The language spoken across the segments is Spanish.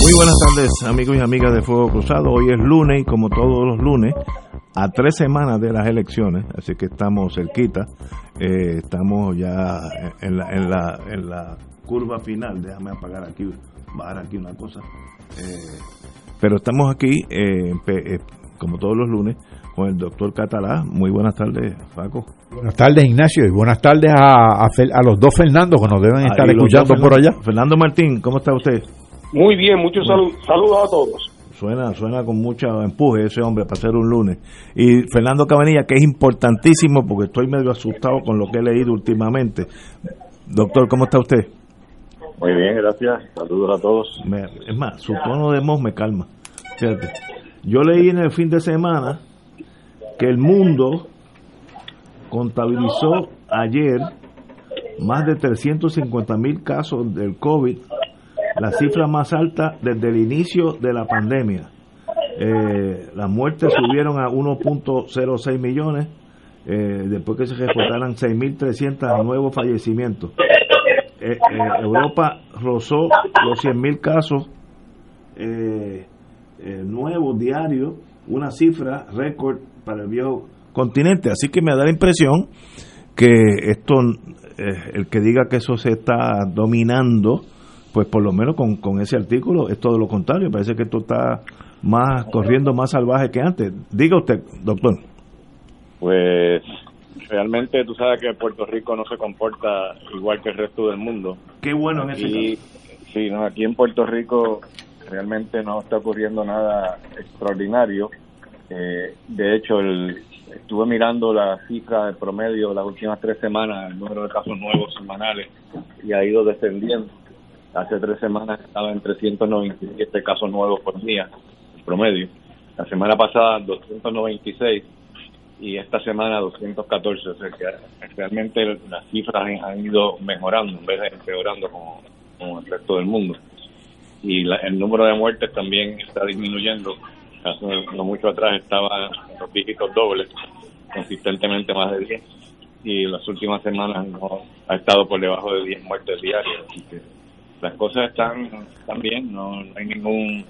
Muy buenas tardes, amigos y amigas de Fuego Cruzado. Hoy es lunes y como todos los lunes, a tres semanas de las elecciones, así que estamos cerquita. Eh, estamos ya en la, en, la, en la curva final. Déjame apagar aquí, bajar aquí una cosa. Eh, pero estamos aquí, eh, como todos los lunes, con el doctor Catalá. Muy buenas tardes, Paco. Buenas tardes, Ignacio, y buenas tardes a, a, los dos Fernando que nos deben estar escuchando por allá. Fernando Martín, ¿cómo está usted? Muy bien, muchos saludos a todos. Suena, suena con mucho empuje ese hombre para ser un lunes. Y Fernando Cabanilla, que es importantísimo porque estoy medio asustado con lo que he leído últimamente. Doctor, ¿cómo está usted? Muy bien, gracias. Saludos a todos. es más, su tono de voz me calma. Fíjate. Yo leí en el fin de semana que el mundo contabilizó ayer más de 350 mil casos del COVID la cifra más alta desde el inicio de la pandemia. Eh, las muertes subieron a 1.06 millones, eh, después que se reportaran 6.300 nuevos fallecimientos. Eh, Europa rozó los 100.000 casos nuevos diarios, una cifra récord para el viejo continente. Así que me da la impresión que esto, el que diga que eso se está dominando, pues por lo menos con, con ese artículo es todo lo contrario, parece que esto está más corriendo más salvaje que antes. Diga usted, doctor. Pues realmente tú sabes que Puerto Rico no se comporta igual que el resto del mundo. Qué bueno en ese caso. Sí, no, aquí en Puerto Rico realmente no está ocurriendo nada extraordinario. Eh, de hecho, el, estuve mirando la cifra de promedio las últimas tres semanas, el número de casos nuevos semanales, y ha ido descendiendo Hace tres semanas estaba en 397 casos nuevos por día, en promedio. La semana pasada 296 y esta semana 214. O sea que realmente las cifras han ido mejorando en vez de empeorando como, como el resto del mundo. Y el número de muertes también está disminuyendo. Hace no mucho atrás estaba en los dígitos dobles, consistentemente más de 10. Y las últimas semanas no ha estado por debajo de 10 muertes diarias. Así que las cosas están, están bien, no, hay ningún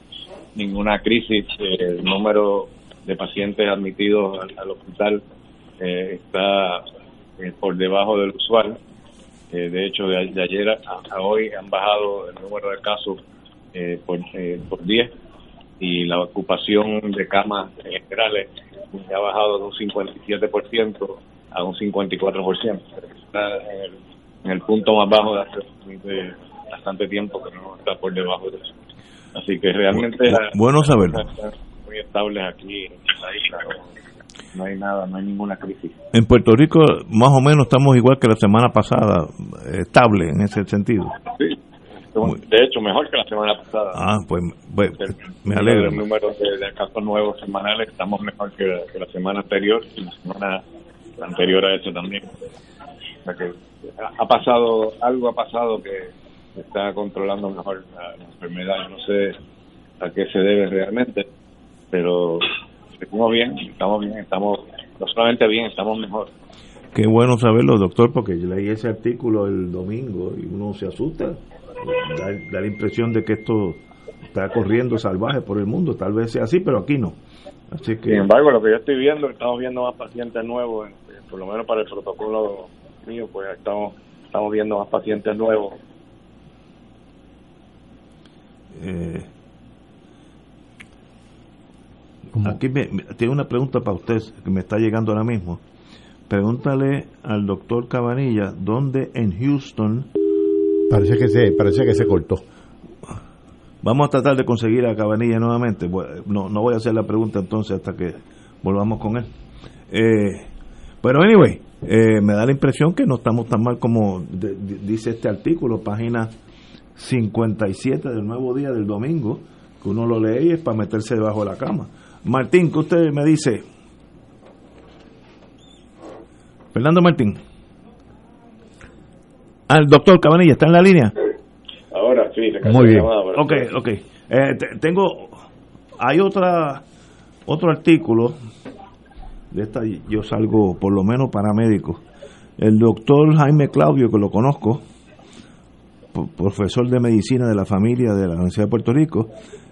ninguna crisis. El número de pacientes admitidos al, hospital eh, está eh, por debajo del usual. Eh, de hecho, de, ayer a, hoy han bajado el número de casos por, por 10 y la ocupación de camas generales ha bajado de un 57% a un 54%. Está en el, en el punto más bajo de hace de, bastante tiempo que no está por debajo de eso. Así que realmente bueno saberlo. muy estables aquí en la isla. No, hay nada, no hay ninguna crisis. En Puerto Rico más o menos estamos igual que la semana pasada, estable en ese sentido. Sí, de hecho, mejor que la semana pasada. Ah, pues, me alegro. El número de, casos nuevos semanales estamos mejor que, la semana anterior y la semana anterior a eso también. O sea que ha pasado, algo ha pasado que está controlando mejor la, enfermedad. no sé a qué se debe realmente, pero estamos bien, estamos bien, estamos no solamente bien, estamos mejor. Qué bueno saberlo, doctor, porque yo leí ese artículo el domingo y uno se asusta. Da, la impresión de que esto está corriendo salvaje por el mundo. Tal vez sea así, pero aquí no. Así que... Sin embargo, lo que yo estoy viendo, estamos viendo más pacientes nuevos, por lo menos para el protocolo mío, pues estamos, estamos viendo más pacientes nuevos eh, aquí me, tiene una pregunta para usted que me está llegando ahora mismo. Pregúntale al doctor Cabanilla dónde en Houston. Parece que se, parece que se cortó. Vamos a tratar de conseguir a Cabanilla nuevamente. No, no voy a hacer la pregunta entonces hasta que volvamos con él. Eh, pero anyway, eh, me da la impresión que no estamos tan mal como dice este artículo, página 57 del nuevo día del domingo, que uno lo lee y es para meterse debajo de la cama. Martín, ¿qué usted me dice? Fernando Martín. Al doctor Cabanilla, ¿está en la línea? Ahora sí, Muy bien. ok, ok. Eh, tengo, hay otra, otro artículo de esta yo salgo por lo menos paramédico. El doctor Jaime Claudio, que lo conozco, profesor de medicina de la familia de la Universidad de Puerto Rico,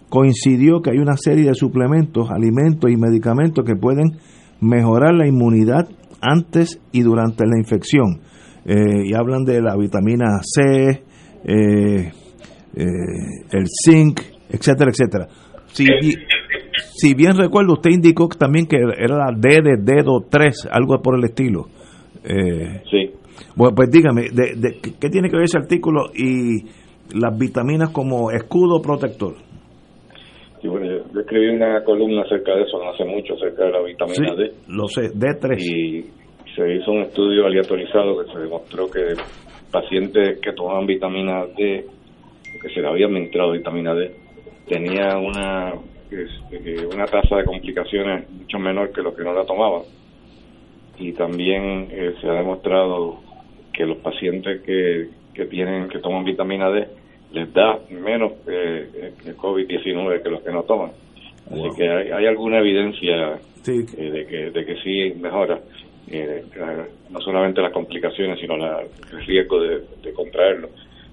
coincidió que hay una serie de suplementos, alimentos y medicamentos que pueden mejorar la inmunidad antes y durante la infección. Eh, y hablan de la vitamina C, eh, eh, el zinc, etcétera, etcétera. Si, si bien recuerdo, usted indicó también que era la D de dedo 3, algo por el estilo. Eh, sí. Bueno, pues dígame, de, ¿qué tiene que ver ese artículo y las vitaminas como escudo protector? Sí, bueno, yo, escribí una columna acerca de eso no hace mucho, acerca de la vitamina D. Lo sé, D3. Y se hizo un estudio aleatorizado que se demostró que pacientes que tomaban vitamina D, que se le había administrado vitamina D, tenía una eh, una tasa de complicaciones mucho menor que los que no la tomaban. Y también eh, se ha demostrado que los pacientes que, que tienen que toman vitamina D les da menos eh, el COVID-19 que los que no toman. Así que hay, alguna evidencia eh, de, que, de que sí mejora, no solamente las complicaciones, sino la, el riesgo de, de contraerlo.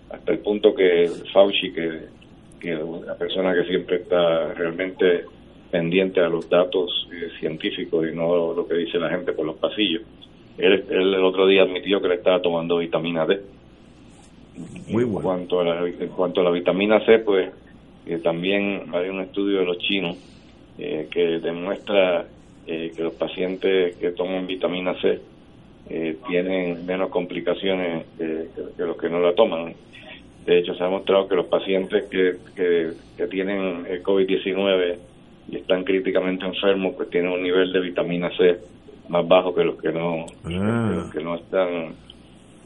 Hasta el punto que Fauci, que que una persona que siempre está realmente pendiente a los datos eh, científicos y no lo que dice la gente por los pasillos. Él, el otro día admitió que le estaba tomando vitamina D. Muy bueno. En cuanto a la, en cuanto a la vitamina C, pues eh, también hay un estudio de los chinos eh, que demuestra que los pacientes que toman vitamina C tienen menos complicaciones que, los que no la toman. De hecho, se ha mostrado que los pacientes que, que, tienen el COVID-19 y están críticamente enfermos, pues tienen un nivel de vitamina C más bajo que los que no, ah. que, no están,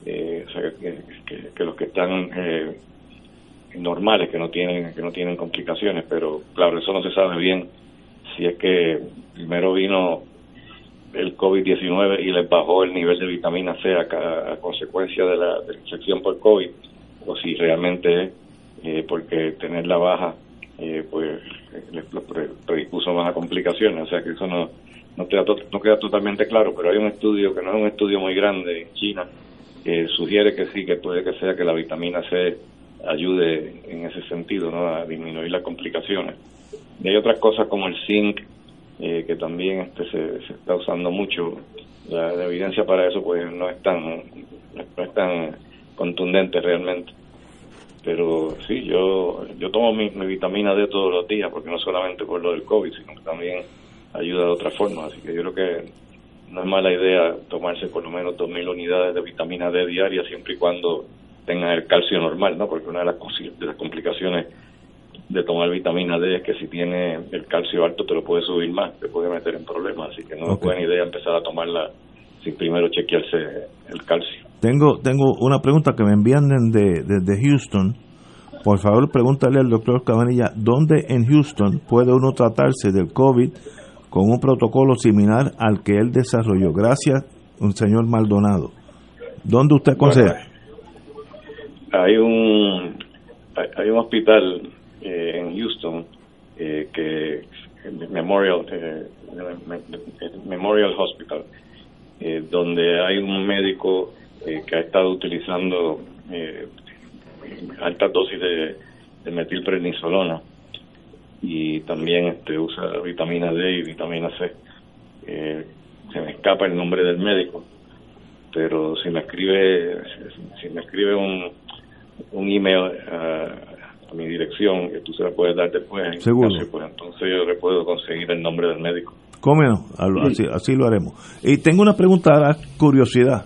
eh, o sea, que, los que están eh, normales, que no tienen que no tienen complicaciones. Pero claro, eso no se sabe bien si es que primero vino el COVID-19 y les bajó el nivel de vitamina C a, a consecuencia de la, de la infección por COVID o si realmente es eh, porque tener la baja eh, pues le predispuso más a complicaciones, o sea que eso no, no, queda no queda totalmente claro, pero hay un estudio que no es un estudio muy grande en China que sugiere que sí, que puede que sea que la vitamina C ayude en ese sentido, ¿no? a disminuir las complicaciones. Y hay otras cosas como el zinc, eh, que también este se, está usando mucho. La, evidencia para eso pues no es tan, no es tan contundente realmente. Pero sí, yo yo tomo mi, vitamina D todos los días, porque no solamente por lo del COVID, sino que también ayuda de otra forma. Así que yo creo que no es mala idea tomarse por lo menos 2.000 unidades de vitamina D diaria, siempre y cuando tenga el calcio normal, ¿no? Porque una de las, de las complicaciones de tomar vitamina D es que si tiene el calcio alto te lo puede subir más, te puede meter en problemas, así que no es buena idea empezar a tomarla sin primero chequearse el calcio. Tengo, tengo una pregunta que me envían desde de, Houston. Por favor, pregúntale al doctor Cabanilla, ¿dónde en Houston puede uno tratarse del COVID con un protocolo similar al que él desarrolló? Gracias, un señor Maldonado. ¿Dónde usted aconseja? hay un hay un hospital eh, en Houston eh, que Memorial eh, Memorial Hospital donde hay un médico eh, que ha estado utilizando eh, altas dosis de, metilprednisolona y también este usa vitamina D y vitamina C. Eh, se me escapa el nombre del médico, pero si me escribe si me escribe un, un email a mi dirección, que tú se la puedes dar después. Seguro. pues entonces yo le puedo conseguir el nombre del médico. ¿Cómo? Así, así lo haremos. Y tengo una pregunta, curiosidad.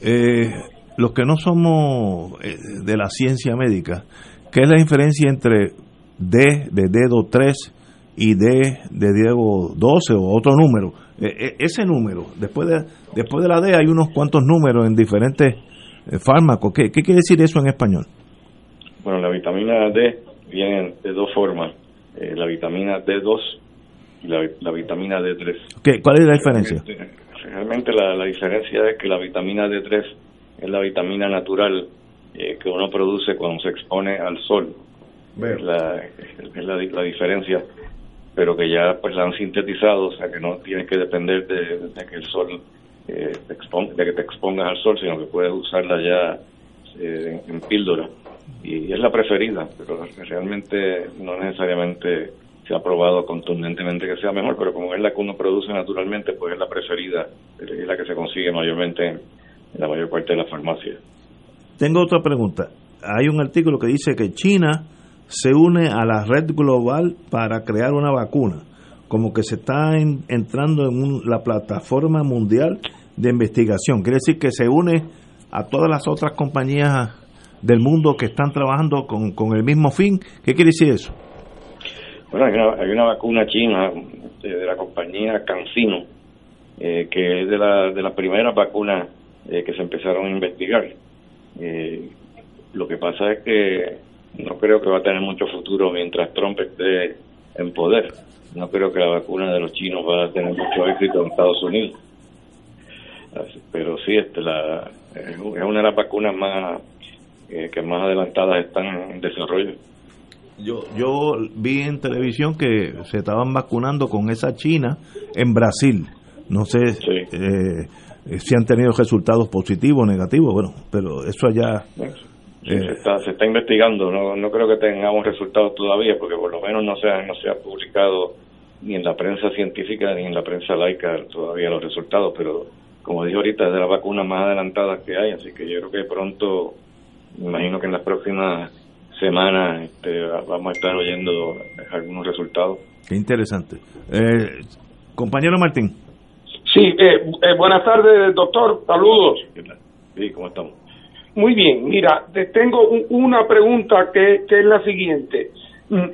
Eh, los que no somos eh, de la ciencia médica, ¿qué es la diferencia entre D de dedo 3 y D de dedo 12 o otro número? Eh, ese número, después de, después de la D hay unos cuantos números en diferentes fármacos. ¿Qué, ¿Qué quiere decir eso en español? Bueno, la vitamina D viene de dos formas. la vitamina D2 y la, vitamina D3. ¿Qué, ¿Cuál es la diferencia? Realmente, la, diferencia es que la vitamina D3 es la vitamina natural eh, que uno produce cuando se expone al sol. Es, la, es la, diferencia, pero que ya pues la han sintetizado, o sea que no tienes que depender de, que el sol eh, te exponga, de que te expongas al sol, sino que puedes usarla ya eh, en, en píldora. Y es la preferida, pero realmente no necesariamente se ha probado contundentemente que sea mejor, pero como es la que uno produce naturalmente, pues es la preferida, es la que se consigue mayormente en, la mayor parte de la farmacia. Tengo otra pregunta. Hay un artículo que dice que China se une a la red global para crear una vacuna, como que se está entrando en la plataforma mundial de investigación. Quiere decir que se une a todas las otras compañías del mundo que están trabajando con, con el mismo fin. ¿Qué quiere decir eso? Bueno, hay una, hay una vacuna china eh, de, la compañía CanSino, eh, que es de, la, de las primeras vacunas eh, que se empezaron a investigar. lo que pasa es que no creo que va a tener mucho futuro mientras Trump esté en poder. No creo que la vacuna de los chinos va a tener mucho éxito en Estados Unidos. Pero sí, este, la, es una de las vacunas más que más adelantadas están en desarrollo. Yo, yo vi en televisión que se estaban vacunando con esa China en Brasil. No sé eh, si han tenido resultados positivos o negativos, bueno, pero eso allá... se, eh, está, se está investigando, no, no creo que tengamos resultados todavía, porque por lo menos no se, ha, no se ha publicado ni en la prensa científica ni en la prensa laica todavía los resultados, pero como dije ahorita, es de las vacunas más adelantadas que hay, así que yo creo que pronto, me imagino que en las próximas semana este, vamos a estar oyendo algunos resultados. Qué interesante. Eh, compañero Martín. Sí, eh, eh, buenas tardes, doctor. Saludos. Sí, ¿cómo estamos? Muy bien, mira, te tengo una pregunta que, que es la siguiente. Mm,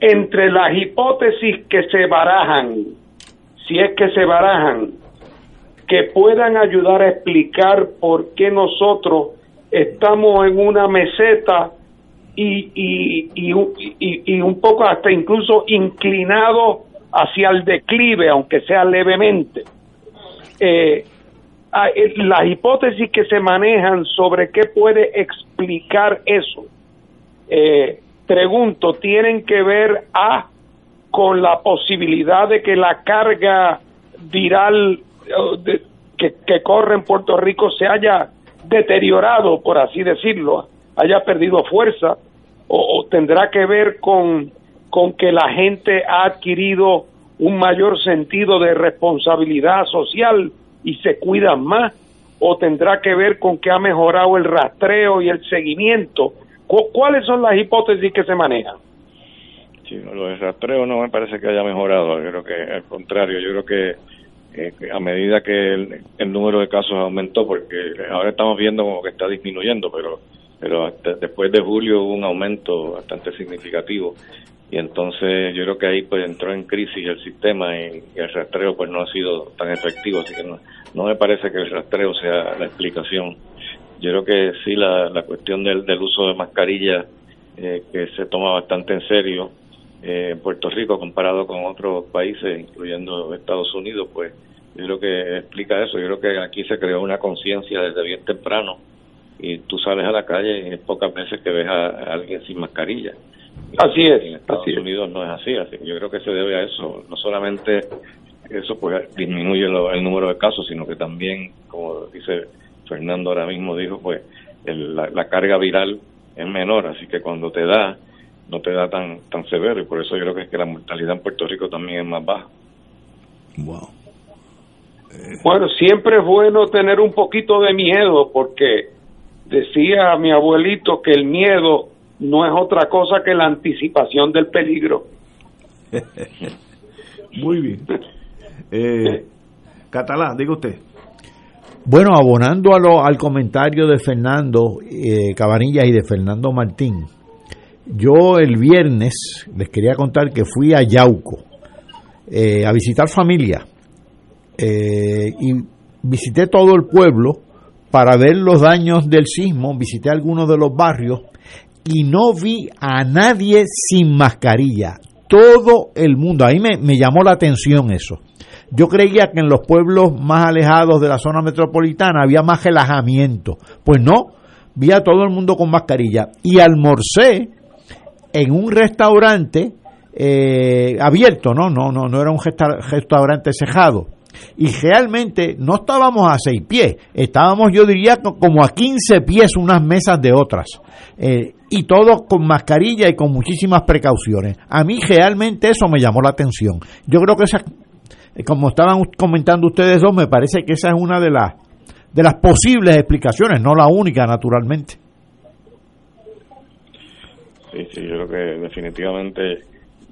entre las hipótesis que se barajan, si es que se barajan, que puedan ayudar a explicar por qué nosotros estamos en una meseta y, y, y, un poco hasta incluso inclinado hacia el declive, aunque sea levemente. Eh, eh, las hipótesis que se manejan sobre qué puede explicar eso, eh, pregunto, tienen que ver a con la posibilidad de que la carga viral que, que corre en Puerto Rico se haya deteriorado, por así decirlo, haya perdido fuerza, o, tendrá que ver con, con que la gente ha adquirido un mayor sentido de responsabilidad social y se cuidan más, o tendrá que ver con que ha mejorado el rastreo y el seguimiento. ¿Cuáles son las hipótesis que se manejan? Sí, lo del rastreo no me parece que haya mejorado, yo creo que al contrario, yo creo que a medida que el, número de casos aumentó, porque ahora estamos viendo como que está disminuyendo, pero pero después de julio hubo un aumento bastante significativo y entonces yo creo que ahí pues entró en crisis el sistema y, el rastreo pues no ha sido tan efectivo, así que no, no me parece que el rastreo sea la explicación. Yo creo que sí la, la cuestión del, del uso de mascarillas eh, que se toma bastante en serio eh, en Puerto Rico comparado con otros países, incluyendo Estados Unidos, pues yo creo que explica eso. Yo creo que aquí se creó una conciencia desde bien temprano y tú sales a la calle y es pocas veces que ves a, alguien sin mascarilla. Así es. En Estados Unidos no es así, así que yo creo que se debe a eso. No solamente eso pues disminuye el número de casos, sino que también, como dice Fernando ahora mismo, dijo, pues la carga viral es menor, así que cuando te da no te da tan tan severo y por eso yo creo que es que la mortalidad en Puerto Rico también es más baja. Wow. Bueno, siempre es bueno tener un poquito de miedo porque Decía mi abuelito que el miedo no es otra cosa que la anticipación del peligro. Muy bien. Eh, Catalán, diga usted. Bueno, abonando a lo, al comentario de Fernando eh, Cabanillas y de Fernando Martín, yo el viernes les quería contar que fui a Yauco eh, a visitar familia eh, y visité todo el pueblo para ver los daños del sismo, visité algunos de los barrios y no vi a nadie sin mascarilla. Todo el mundo, ahí me, me llamó la atención eso. Yo creía que en los pueblos más alejados de la zona metropolitana había más relajamiento. Pues no, vi a todo el mundo con mascarilla. Y almorcé en un restaurante eh, abierto, no, no, no, no era un restaurante cejado. Y realmente no estábamos a seis pies, estábamos yo diría como a 15 pies unas mesas de otras. Eh, y todos con mascarilla y con muchísimas precauciones. A mí realmente eso me llamó la atención. Yo creo que esa, como estaban comentando ustedes dos, me parece que esa es una de las de las posibles explicaciones, no la única, naturalmente. Sí, sí, yo creo que definitivamente,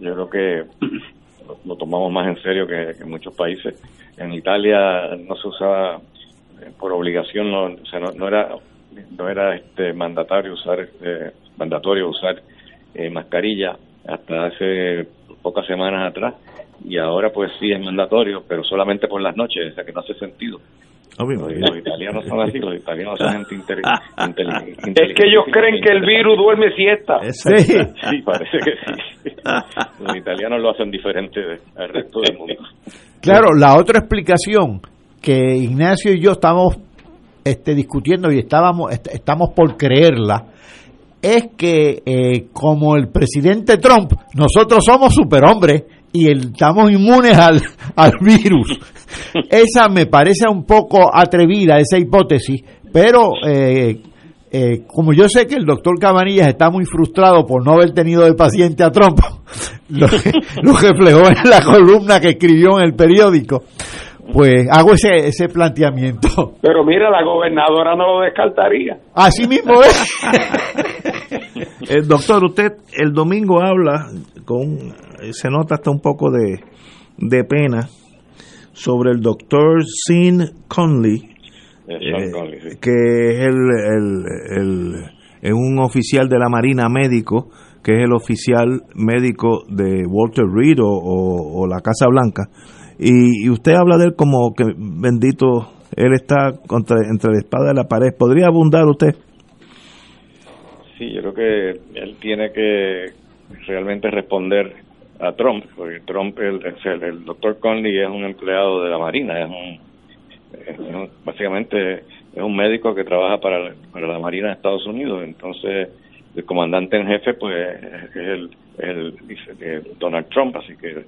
yo creo que lo tomamos más en serio que, en muchos países. En Italia no se usaba eh, por obligación, no, o sea, no, era no era este mandatario usar este, mandatorio usar eh, mascarilla hasta hace pocas semanas atrás y ahora pues sí es mandatorio, pero solamente por las noches, o sea que no hace sentido. Los, italianos son así, los italianos son gente inteligente. Es que ellos creen que el virus duerme siesta. Sí. sí, parece que sí. Los italianos lo hacen diferente al resto del mundo. Claro, la otra explicación que Ignacio y yo estamos este, discutiendo y estábamos estamos por creerla es que eh, como el presidente Trump, nosotros somos superhombres y estamos inmunes al, al virus. Esa me parece un poco atrevida, esa hipótesis, pero eh, eh, como yo sé que el doctor Cabanillas está muy frustrado por no haber tenido de paciente a Trump, lo, lo reflejó en la columna que escribió en el periódico, pues hago ese, ese planteamiento. Pero mira, la gobernadora no lo descartaría. Así mismo es. el doctor, usted el domingo habla con se nota hasta un poco de, de pena sobre el doctor Sean Conley, eh, que es el, el, el, un oficial de la Marina médico, que es el oficial médico de Walter Reed o, la Casa Blanca. Y, usted habla de él como que, bendito, él está contra, entre la espada y la pared. ¿Podría abundar usted? Sí, yo creo que él tiene que realmente responder a Trump, porque Trump, el, el, doctor Conley es un empleado de la Marina, es un, básicamente es un médico que trabaja para, para la Marina de Estados Unidos, entonces el comandante en jefe pues es el, el, Donald Trump, así que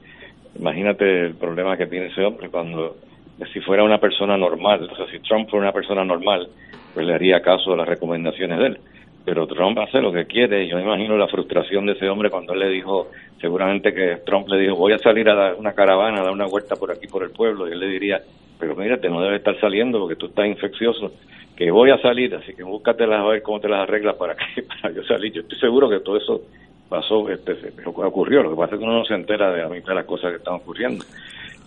imagínate el problema que tiene ese hombre cuando si fuera una persona normal, o sea, si Trump fuera una persona normal, pues le haría caso a las recomendaciones de él pero Trump hace lo que quiere. Yo me imagino la frustración de ese hombre cuando él le dijo, seguramente que Trump le dijo, voy a salir a dar una caravana, a dar una vuelta por aquí, por el pueblo, y él le diría, pero mírate, no debes estar saliendo porque tú estás infeccioso, que voy a salir, así que búscatelas a ver cómo te las arreglas para que para yo salir. Yo estoy seguro que todo eso pasó, este, ocurrió, lo que pasa es que uno no se entera de la mitad de las cosas que están ocurriendo.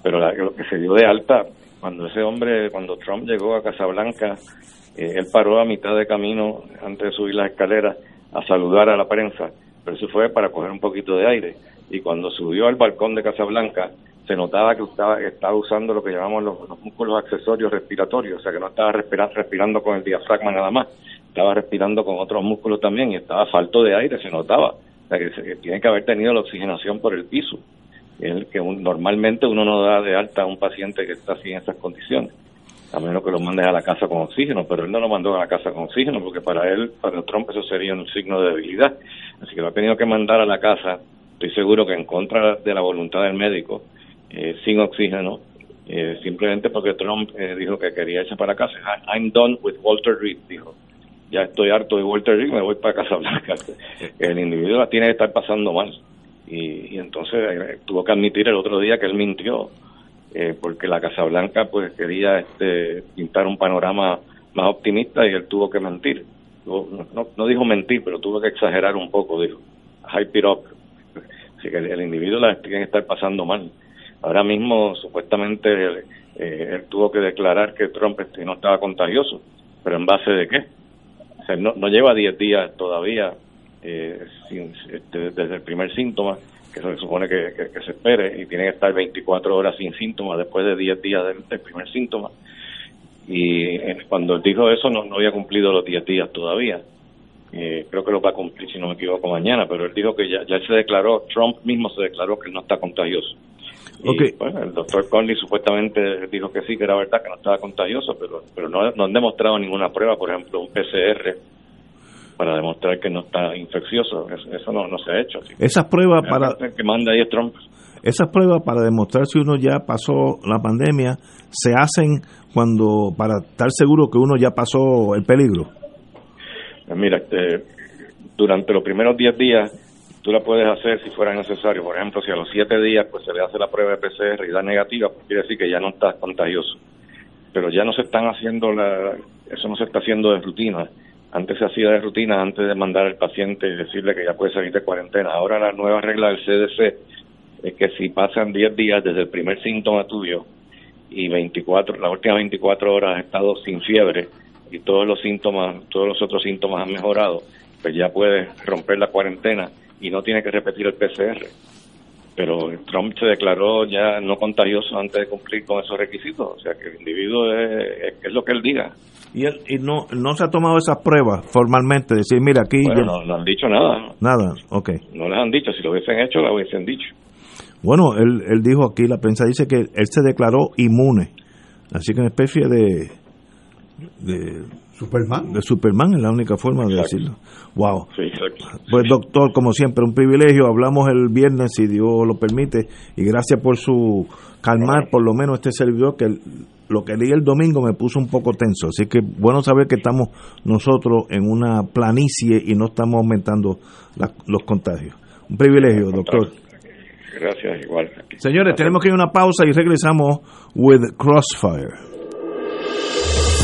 Pero lo que se dio de alta, cuando ese hombre, cuando Trump llegó a Casablanca, eh, él paró a mitad de camino antes de subir las escaleras a saludar a la prensa, pero eso fue para coger un poquito de aire. Y cuando subió al balcón de Casablanca, se notaba que estaba, usando lo que llamamos los, músculos accesorios respiratorios, o sea que no estaba respirando con el diafragma nada más, estaba respirando con otros músculos también y estaba falto de aire, se notaba. Que, tiene que haber tenido la oxigenación por el piso, el que normalmente uno no da de alta a un paciente que está así en esas condiciones a menos que lo mandes a la casa con oxígeno, pero él no lo mandó a la casa con oxígeno porque para él, para Trump eso sería un signo de debilidad. Así que lo ha tenido que mandar a la casa, estoy seguro que en contra de la voluntad del médico, eh, sin oxígeno, eh, simplemente porque Trump eh, dijo que quería irse para casa. I'm done with Walter Reed, dijo. Ya estoy harto de Walter Reed, me voy para casa blanca. El individuo la tiene que estar pasando mal. Y, y entonces tuvo que admitir el otro día que él mintió eh, porque la Casa Blanca pues quería este, pintar un panorama más optimista y él tuvo que mentir. no, no dijo mentir, pero tuvo que exagerar un poco, dijo, hype it up. Así que el, individuo la tiene que estar pasando mal. Ahora mismo, supuestamente, eh, él tuvo que declarar que Trump este, no estaba contagioso, pero ¿en base de qué? Sea, no, no lleva 10 días todavía eh, sin, este, desde el primer síntoma, que se supone que, se espere, y tiene que estar 24 horas sin síntomas después de 10 días del, primer síntoma. Y eh, cuando dijo eso, no, no había cumplido los 10 días todavía. Eh, creo que lo va a cumplir, si no me equivoco, mañana, pero él dijo que ya, ya se declaró, Trump mismo se declaró que no está contagioso. Okay. el doctor Conley supuestamente dijo que sí, que era verdad, que no estaba contagioso, pero, pero no, no han demostrado ninguna prueba, por ejemplo, un PCR para demostrar que no está infeccioso. Eso, no, no se ha hecho. Esas pruebas para... Que manda ahí Trump. Esas pruebas para demostrar si uno ya pasó la pandemia se hacen cuando para estar seguro que uno ya pasó el peligro. Mira, este, durante los primeros 10 días tú la puedes hacer si fuera necesario. Por ejemplo, si a los 7 días pues se le hace la prueba de PCR y da negativa, pues quiere decir que ya no está contagioso. Pero ya no se están haciendo la, eso no se está haciendo de rutina. Antes se hacía de rutina antes de mandar al paciente y decirle que ya puede salir de cuarentena. Ahora la nueva regla del CDC es que si pasan 10 días desde el primer síntoma tuyo y 24, las últimas 24 horas has estado sin fiebre, y todos los síntomas, todos los otros síntomas han mejorado, pues ya puede romper la cuarentena y no tiene que repetir el PCR. Pero Trump se declaró ya no contagioso antes de cumplir con esos requisitos, o sea que el individuo es, es, lo que él diga. Y, él, y no, no se ha tomado esas pruebas formalmente, decir, mira, aquí... Bueno, no, han dicho nada. Nada, ok. No les han dicho, si lo hubiesen hecho, lo hubiesen dicho. Bueno, él, él dijo aquí, la prensa dice que él se declaró inmune, así que una especie de de Superman. De Superman es la única forma de decirlo. Wow. Pues doctor, como siempre, un privilegio. Hablamos el viernes, si Dios lo permite, y gracias por su calmar, por lo menos este servidor que lo que leí el domingo me puso un poco tenso. Así que bueno saber que estamos nosotros en una planicie y no estamos aumentando los contagios. Un privilegio, doctor. Gracias, igual. Señores, tenemos que ir a una pausa y regresamos with Crossfire.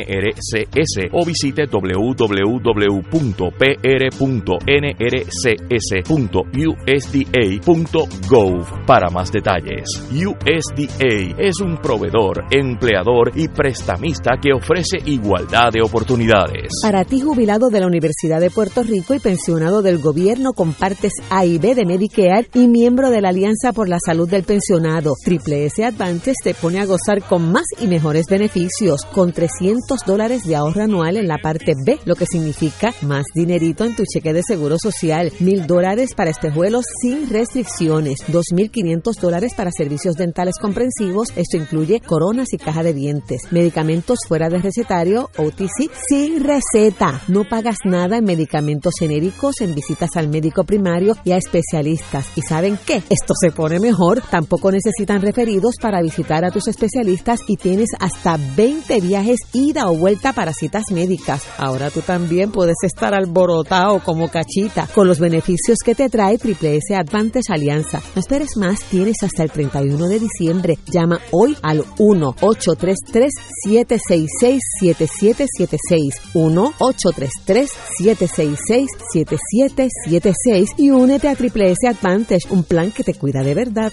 NRCS o visite www.pr.nrcs.usda.gov para más detalles. USDA es un proveedor, empleador y prestamista que ofrece igualdad de oportunidades. Para ti, jubilado de la Universidad de Puerto Rico y pensionado del gobierno con partes A y B de Medicare y miembro de la Alianza por la Salud del Pensionado, Triple S Advantage te pone a gozar con más y mejores beneficios, con 300 dólares de ahorro anual en la parte B, lo que significa más dinerito en tu cheque de seguro social, mil dólares para espejuelos sin restricciones, dos mil quinientos dólares para servicios dentales comprensivos, esto incluye coronas y caja de dientes, medicamentos fuera de recetario, OTC, sin receta, no pagas nada en medicamentos genéricos, en visitas al médico primario y a especialistas. ¿Y saben qué? Esto se pone mejor, tampoco necesitan referidos para visitar a tus especialistas y tienes hasta 20 viajes ida o vuelta para citas médicas. Ahora tú también puedes estar alborotado como cachita con los beneficios que te trae Triple S Advantage Alianza. No esperes más, tienes hasta el 31 de diciembre. Llama hoy al 1-833-766-7776. 1-833-766-7776 y únete a Triple S Advantage, un plan que te cuida de verdad.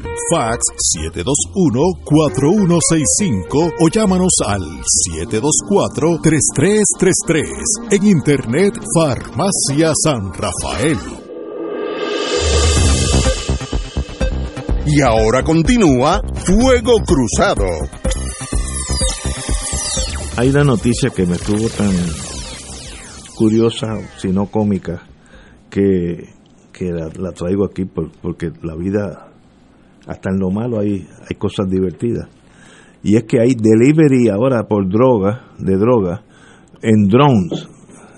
Fax 721-4165 o llámanos al 724-3333. En Internet, Farmacia San Rafael. Y ahora continúa Fuego Cruzado. Hay una noticia que me estuvo tan curiosa, si no cómica, que, que la, la traigo aquí por- porque la vida hasta en lo malo hay, hay cosas divertidas. Y es que hay delivery ahora por droga, de droga, en drones,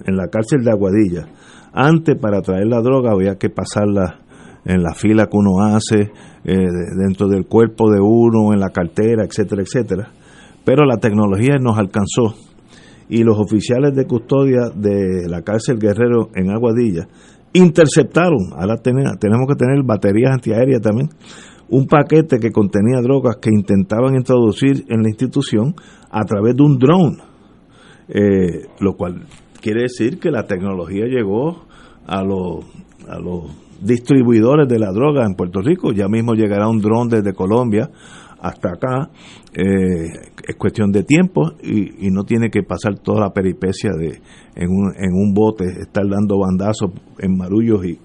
en la cárcel de Aguadilla. Antes para traer la droga había que pasarla en la fila que uno hace, eh, de- dentro del cuerpo de uno, en la cartera, etcétera, etcétera. Pero la tecnología nos alcanzó y los oficiales de custodia de la cárcel Guerrero en Aguadilla interceptaron, ahora tenemos que tener baterías antiaéreas también, un paquete que contenía drogas que intentaban introducir en la institución a través de un drone, Eh, lo cual quiere decir que la tecnología llegó a los, a los distribuidores de la droga en Puerto Rico, ya mismo llegará un drone desde Colombia hasta acá, eh, es cuestión de tiempo y, no tiene que pasar toda la peripecia de en un, en un bote estar dando bandazos en marullos y-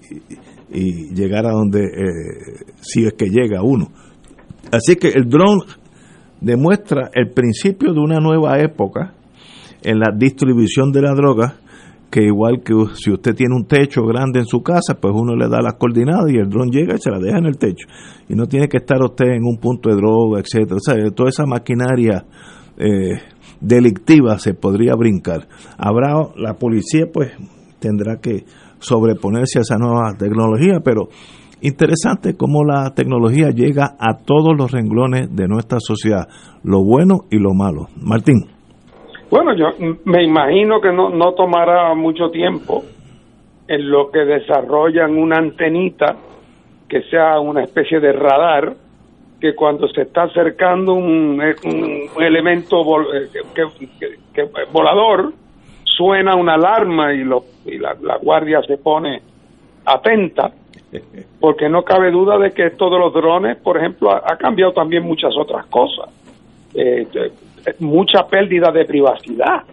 y llegar a donde eh, si es que llega uno. Así que el drone demuestra el principio de una nueva época en la distribución de la droga, que igual que si usted tiene un techo grande en su casa, pues uno le da las coordenadas y el dron llega y se la deja en el techo. Y no tiene que estar usted en un punto de droga, etcétera. O sea, toda esa maquinaria eh, delictiva se podría brincar. Habrá, la policía pues tendrá que sobreponerse a esa nueva tecnología, pero interesante cómo la tecnología llega a todos los renglones de nuestra sociedad, lo bueno y lo malo. Martín. Bueno, yo me imagino que no, no tomará mucho tiempo en lo que desarrollan una antenita que sea una especie de radar que cuando se está acercando un, un elemento eh, que- volador suena una alarma y, lo, y la, la guardia se pone atenta porque no cabe duda de que esto de los drones, por ejemplo, ha, ha cambiado también muchas otras cosas. Eh, eh, mucha pérdida de privacidad,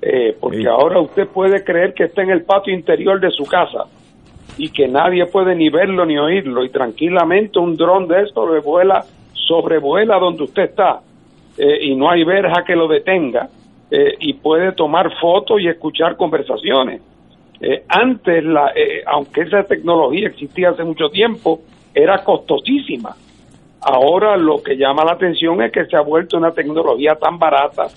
eh, porque Sí. ahora usted puede creer que está en el patio interior de su casa y que nadie puede ni verlo ni oírlo y tranquilamente un dron de esto le vuela, sobrevuela donde usted está y no hay verja que lo detenga eh, y puede tomar fotos y escuchar conversaciones. Eh, antes, la, eh, aunque esa tecnología existía hace mucho tiempo, era costosísima. Ahora lo que llama la atención es que se ha vuelto una tecnología tan barata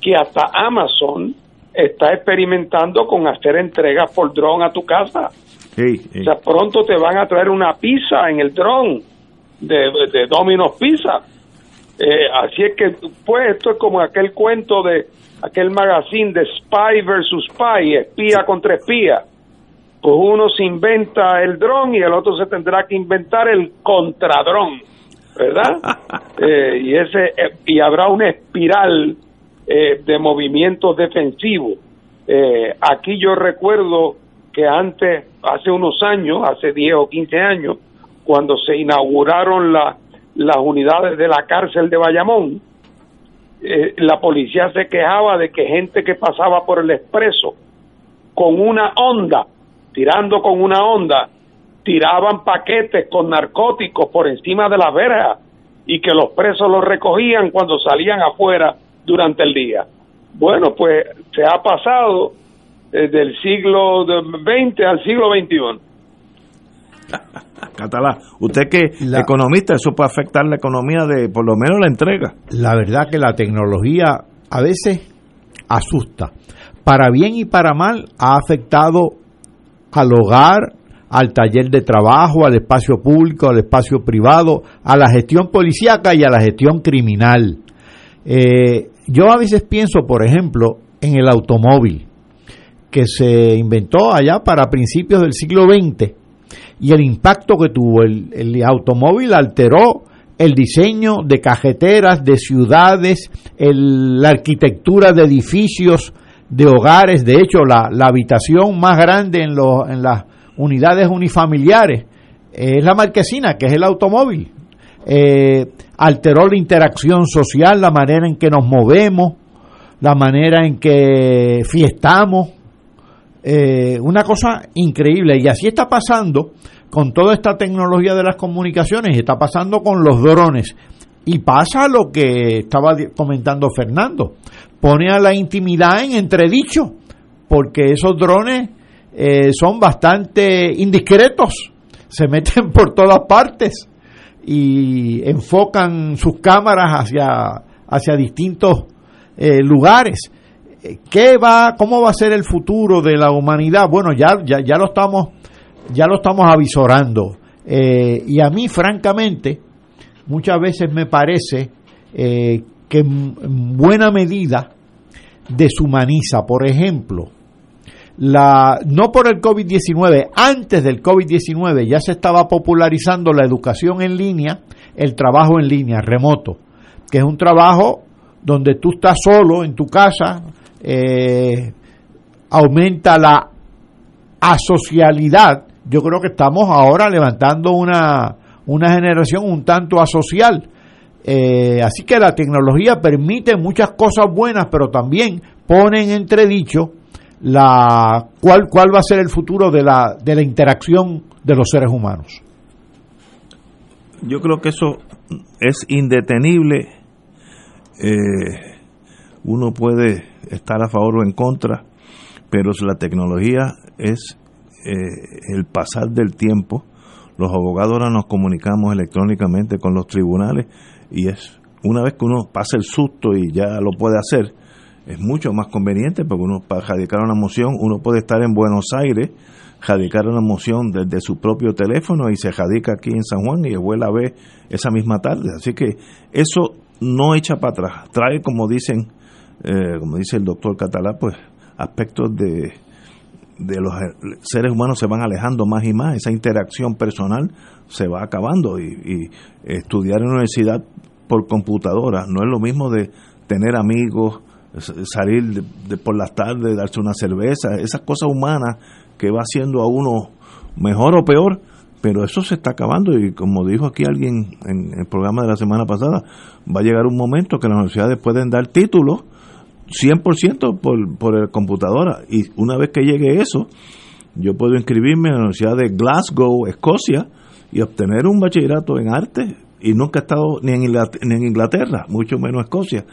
que hasta Amazon está experimentando con hacer entregas por dron a tu casa. O sea, pronto te van a traer una pizza en el dron de, de Domino's Pizza. Eh, así es que, pues, esto es como aquel cuento de aquel magazine de Spy versus Spy, espía contra espía. Pues uno se inventa el dron y el otro se tendrá que inventar el contradrón, ¿verdad? Eh, y ese eh, y habrá una espiral eh, de movimientos defensivos. Eh, aquí yo recuerdo que antes, hace unos años, hace 10 o 15 años, cuando se inauguraron la- las unidades de la cárcel de Bayamón, eh, la policía se quejaba de que gente que pasaba por el expreso con una onda, tirando con una onda, tiraban paquetes con narcóticos por encima de la verja y que los presos los recogían cuando salían afuera durante el día. Bueno, pues se ha pasado eh, del siglo XX al siglo XXI. Catalá, usted que La- economista, eso puede afectar la economía de por lo menos la entrega. La verdad que la tecnología a veces asusta. Para bien y para mal ha afectado al hogar, al taller de trabajo, al espacio público, al espacio privado, a la gestión policíaca y a la gestión criminal. Eh, yo a veces pienso, por ejemplo, en el automóvil, que se inventó allá para principios del siglo XX y el impacto que tuvo. El, el automóvil alteró el diseño de cajeteras, de ciudades, la arquitectura de edificios, de hogares. De hecho, la, habitación más grande en, en las unidades unifamiliares es la marquesina, que es el automóvil. Eh, alteró la interacción social, la manera en que nos movemos, la manera en que fiestamos. Eh, una cosa increíble. Y así está pasando con toda esta tecnología de las comunicaciones, está pasando con los drones. Y pasa lo que estaba comentando Fernando, pone a la intimidad en entredicho, porque esos drones eh, son bastante indiscretos, se meten por todas partes y enfocan sus cámaras hacia, hacia distintos eh, lugares. ¿Qué va, ¿Cómo va a ser el futuro de la humanidad? Bueno, ya, ya, ya lo estamos ya lo estamos avisorando. Eh, y a mí, francamente, muchas veces me parece eh, que en buena medida deshumaniza. Por ejemplo, la, no por el COVID-19, antes del COVID-19 ya se estaba popularizando la educación en línea, el trabajo en línea, remoto, que es un trabajo donde tú estás solo en tu casa, eh, aumenta la asocialidad yo creo que estamos ahora levantando una, una generación un tanto asocial. Eh, así que la tecnología permite muchas cosas buenas, pero también pone en entredicho la, cuál, cuál va a ser el futuro de la, de la interacción de los seres humanos. Yo creo que eso es indetenible. Eh, uno puede estar a favor o en contra, pero la tecnología es eh, el pasar del tiempo, los abogados ahora nos comunicamos electrónicamente con los tribunales y es una vez que uno pasa el susto y ya lo puede hacer, es mucho más conveniente porque uno para radicar una moción, uno puede estar en Buenos Aires, radicar una moción desde su propio teléfono y se radica aquí en San Juan y vuelve a ver esa misma tarde. Así que eso no echa para atrás, trae como dicen, eh, como dice el doctor Catalá, pues aspectos de de los seres humanos se van alejando más y más, esa interacción personal se va acabando y, estudiar en universidad por computadora. No es lo mismo de tener amigos, salir de, por las tardes, darse una cerveza, esas cosas humanas que va haciendo a uno mejor o peor, pero eso se está acabando. Y como dijo aquí alguien en el programa de la semana pasada, va a llegar un momento que las universidades pueden dar títulos 100% por, por el computadora. Y una vez que llegue eso, yo puedo inscribirme en la Universidad de Glasgow, Escocia, y obtener un bachillerato en arte. Y nunca he estado ni en, Inglaterra, ni en Inglaterra, mucho menos Escocia.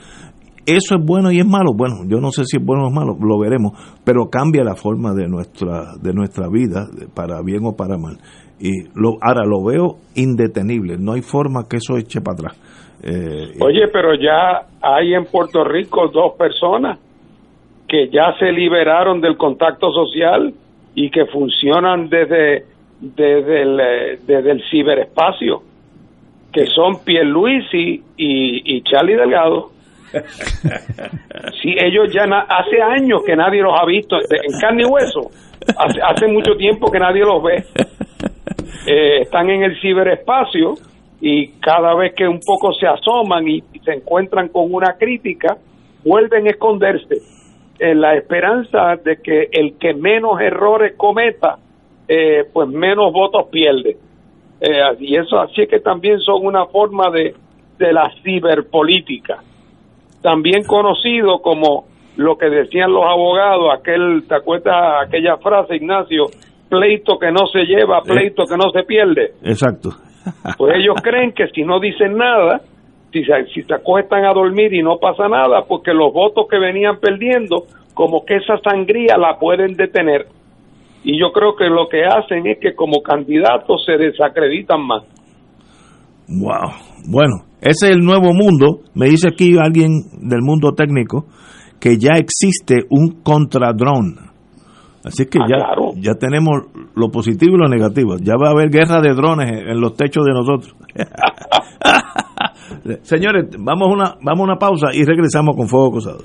¿Eso es bueno y es malo? Bueno, yo no sé si es bueno o es malo, lo veremos, pero cambia la forma de nuestra, de nuestra vida, para bien o para mal. Y lo, ahora lo veo indetenible, no hay forma que eso eche para atrás. Eh, Oye, pero ya hay en Puerto Rico dos personas que ya se liberaron del contacto social y que funcionan desde, desde, el, eh, desde el ciberespacio, que son Pierluisi y, y Charlie Delgado. sí, ellos ya hace años que nadie los ha visto en carne y hueso. Hace, hace mucho tiempo que nadie los ve. Eh, están en el ciberespacio y cada vez que un poco se asoman y, se encuentran con una crítica, vuelven a esconderse en la esperanza de que el que menos errores cometa, eh, pues menos votos pierde. Eh, y eso así es que también son una forma de, de la ciberpolítica, también conocido como lo que decían los abogados, aquel, ¿te acuerdas aquella frase, Ignacio? Pleito que no se lleva, pleito que no se pierde. Exacto. Pues ellos creen que si no dicen nada, si se, si se acuestan a dormir y no pasa nada, porque los votos que venían perdiendo, como que esa sangría la pueden detener. Y yo creo que lo que hacen es que como candidatos se desacreditan más. Wow. Bueno, ese es el nuevo mundo. Me dice aquí alguien del mundo técnico que ya existe un contradrón Así que Ah, ya, claro. ya tenemos lo positivo y lo negativo. Ya va a haber guerra de drones en los techos de nosotros. Señores, vamos a una, vamos a una pausa y regresamos con Fuego Cruzado.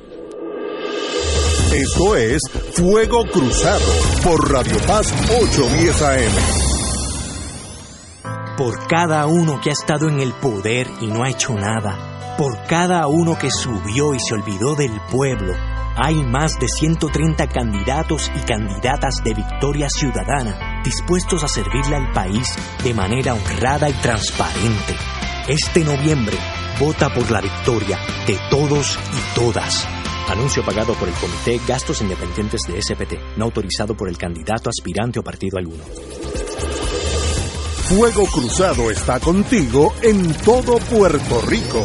Esto es Fuego Cruzado por Radio Paz 810 AM. Por cada uno que ha estado en el poder y no ha hecho nada. Por cada uno que subió y se olvidó del pueblo. Hay más de 130 candidatos y candidatas de Victoria Ciudadana dispuestos a servirle al país de manera honrada y transparente. Este noviembre, vota por la victoria de todos y todas. Anuncio pagado por el Comité Gastos Independientes de SPT, no autorizado por el candidato aspirante o partido alguno. Fuego Cruzado está contigo en todo Puerto Rico.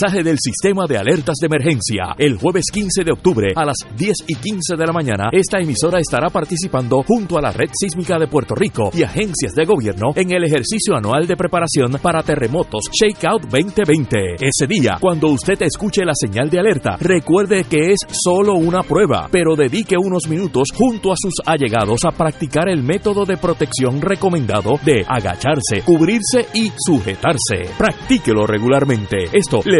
del sistema de alertas de emergencia. El jueves 15 de octubre a las 10 y 15 de la mañana, esta emisora estará participando junto a la Red Sísmica de Puerto Rico y agencias de gobierno en el ejercicio anual de preparación para terremotos Shakeout 2020. Ese día, cuando usted escuche la señal de alerta, recuerde que es solo una prueba, pero dedique unos minutos junto a sus allegados a practicar el método de protección recomendado de agacharse, cubrirse y sujetarse. Practíquelo regularmente. Esto le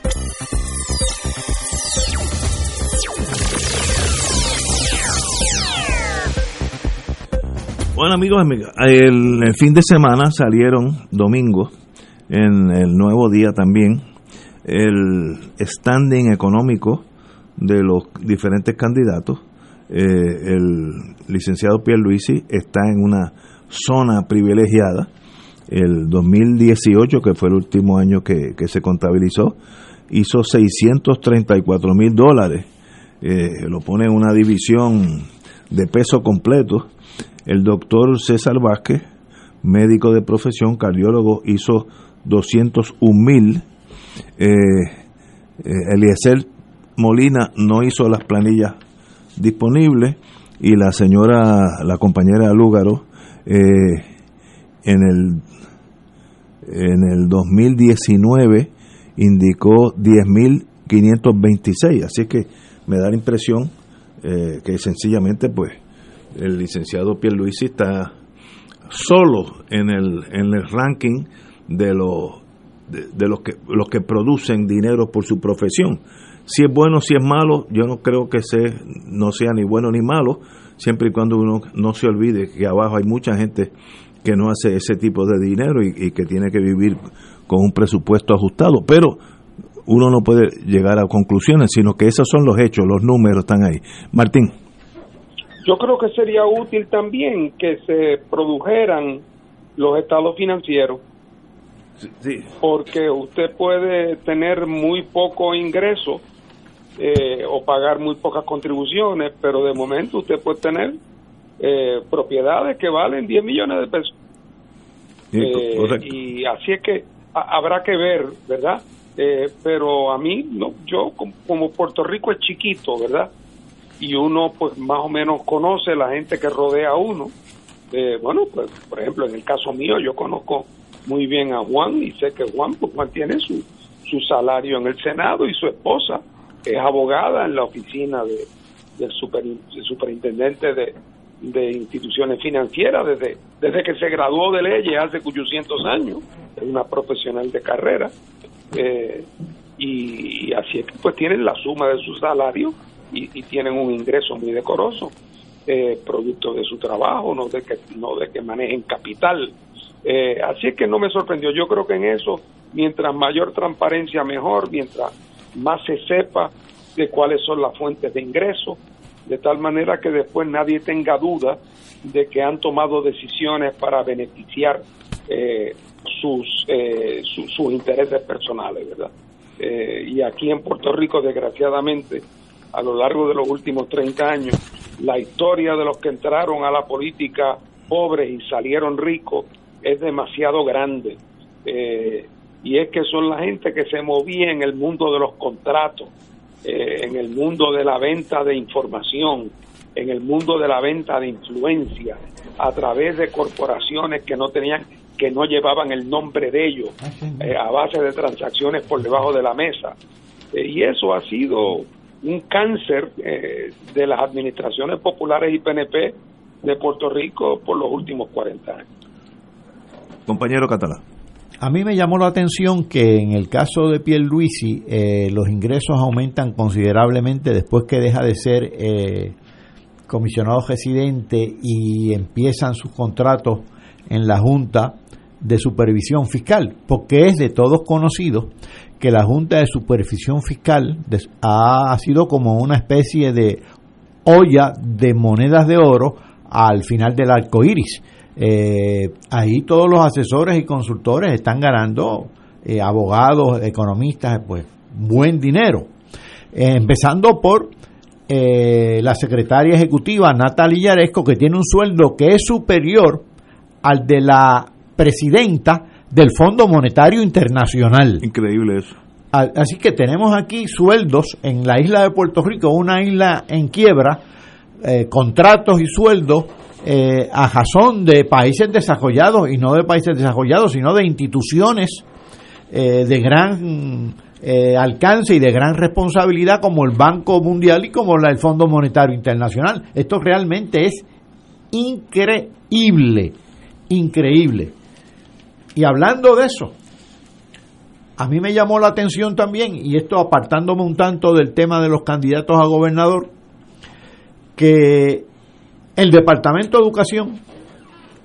Bueno, amigos, amigas, el, fin de semana salieron domingo, en el nuevo día también, el standing económico de los diferentes candidatos. Eh, el licenciado Pierluisi está en una zona privilegiada. El 2018, que fue el último año que, que se contabilizó, hizo 634 mil dólares. Eh, lo pone en una división de peso completo. El doctor César Vázquez, médico de profesión, cardiólogo, hizo 201 mil. Eh, eh, Eliezer Molina no hizo las planillas disponibles y la señora, la compañera Lúgaro, eh, en el en el 2019 indicó 10.526, así que me da la impresión eh, que sencillamente pues el licenciado Pierluisi está solo en el, en el ranking de los de, los que los que producen dinero por su profesión. Si es bueno, si es malo, yo no creo que se, no sea ni bueno ni malo, siempre y cuando uno no se olvide que abajo hay mucha gente que no hace ese tipo de dinero y, y que tiene que vivir con un presupuesto ajustado. Pero uno no puede llegar a conclusiones, sino que esos son los hechos, los números están ahí. Martín. Yo creo que sería útil también que se produjeran los estados financieros, Sí. porque usted puede tener muy poco ingreso eh, o pagar muy pocas contribuciones, pero de momento usted puede tener eh, propiedades que valen 10 millones de pesos. Sí, Eh, y así es que ha- habrá que ver, ¿verdad? Eh, pero a mí, no, yo como, como Puerto Rico es chiquito, ¿verdad? Y uno pues más o menos conoce la gente que rodea a uno. Eh, bueno, pues por ejemplo, en el caso mío yo conozco muy bien a Juan y sé que Juan, pues Juan tiene su, su salario en el Senado y su esposa es abogada en la oficina de, del, super, superintendente de, de instituciones financieras desde, desde que se graduó de leyes hace 800 años, es una profesional de carrera, eh, y, así es que pues tienen la suma de su salario y, tienen un ingreso muy decoroso, eh, producto de su trabajo, no de que, no de que manejen capital. Eh, así es que no me sorprendió, yo creo que en eso, mientras mayor transparencia mejor, mientras más se sepa de cuáles son las fuentes de ingreso, de tal manera que después nadie tenga duda de que han tomado decisiones para beneficiar eh, sus, eh, sus intereses personales, ¿verdad? Eh, y aquí en Puerto Rico, desgraciadamente, a lo largo de los últimos 30 años, la historia de los que entraron a la política pobres y salieron ricos es demasiado grande. y es que son la gente que se movía en el mundo de los contratos, eh, en el mundo de la venta de información, en el mundo de la venta de influencia, a través de corporaciones que no tenían, que no llevaban el nombre de ellos, eh, a base de transacciones por debajo de la mesa. Eh, y eso ha sido un cáncer de las administraciones populares y PNP de Puerto Rico por los últimos 40 años. Compañero Catalán. A mí me llamó la atención que en el caso de Pierluisi eh, los ingresos aumentan considerablemente después que deja de ser eh, comisionado residente y empiezan sus contratos en la Junta de Supervisión Fiscal, porque es de todos conocido que la Junta de Supervisión Fiscal ha sido como una especie de olla de monedas de oro al final del arco iris eh, ahí todos los asesores y consultores están ganando, eh, abogados, economistas, pues buen dinero. Eh, empezando por la secretaria ejecutiva Natalia Yaresco, que tiene un sueldo que es superior al de la presidenta del Fondo Monetario Internacional. Increíble eso. Así que tenemos aquí sueldos en la isla de Puerto Rico, una isla en quiebra, contratos y sueldos eh, a razón de países desarrollados y no de países desarrollados, sino de instituciones eh, de gran eh, alcance y de gran responsabilidad como el Banco Mundial y como el Fondo Monetario Internacional. Esto realmente es increíble, increíble. Y hablando de eso, a mí me llamó la atención también, y esto apartándome un tanto del tema de los candidatos a gobernador, que el Departamento de Educación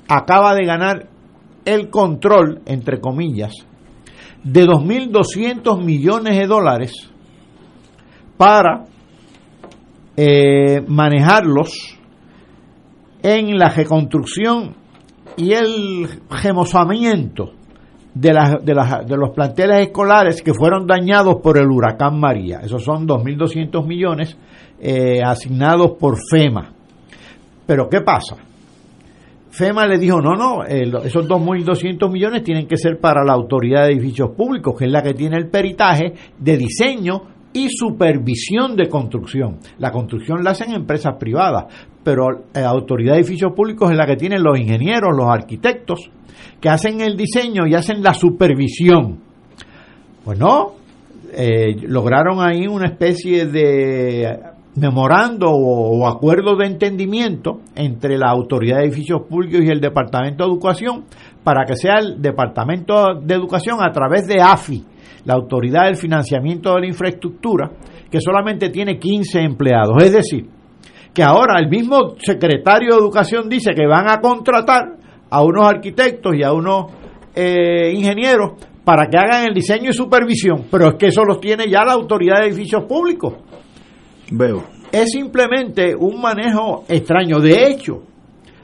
acaba de ganar el control, entre comillas, de 2.200 millones de dólares para eh, manejarlos en la reconstrucción y el remozamiento de, de, de, los planteles escolares que fueron dañados por el huracán María. Esos son 2.200 millones eh, asignados por FEMA. Pero ¿qué pasa? FEMA le dijo, no, no, esos 2.200 millones tienen que ser para la Autoridad de Edificios Públicos, que es la que tiene el peritaje de diseño y supervisión de construcción. La construcción la hacen empresas privadas, pero la eh, Autoridad de Edificios Públicos es la que tienen los ingenieros, los arquitectos, que hacen el diseño y hacen la supervisión. Pues no, eh, lograron ahí una especie de memorando o, acuerdo de entendimiento entre la Autoridad de Edificios Públicos y el Departamento de Educación para que sea el Departamento de Educación a través de AFI, la Autoridad del Financiamiento de la Infraestructura, que solamente tiene 15 empleados. Es decir, que ahora el mismo secretario de Educación dice que van a contratar a unos arquitectos y a unos eh, ingenieros para que hagan el diseño y supervisión, pero es que eso los tiene ya la Autoridad de Edificios Públicos. Veo. Es simplemente un manejo extraño. De hecho,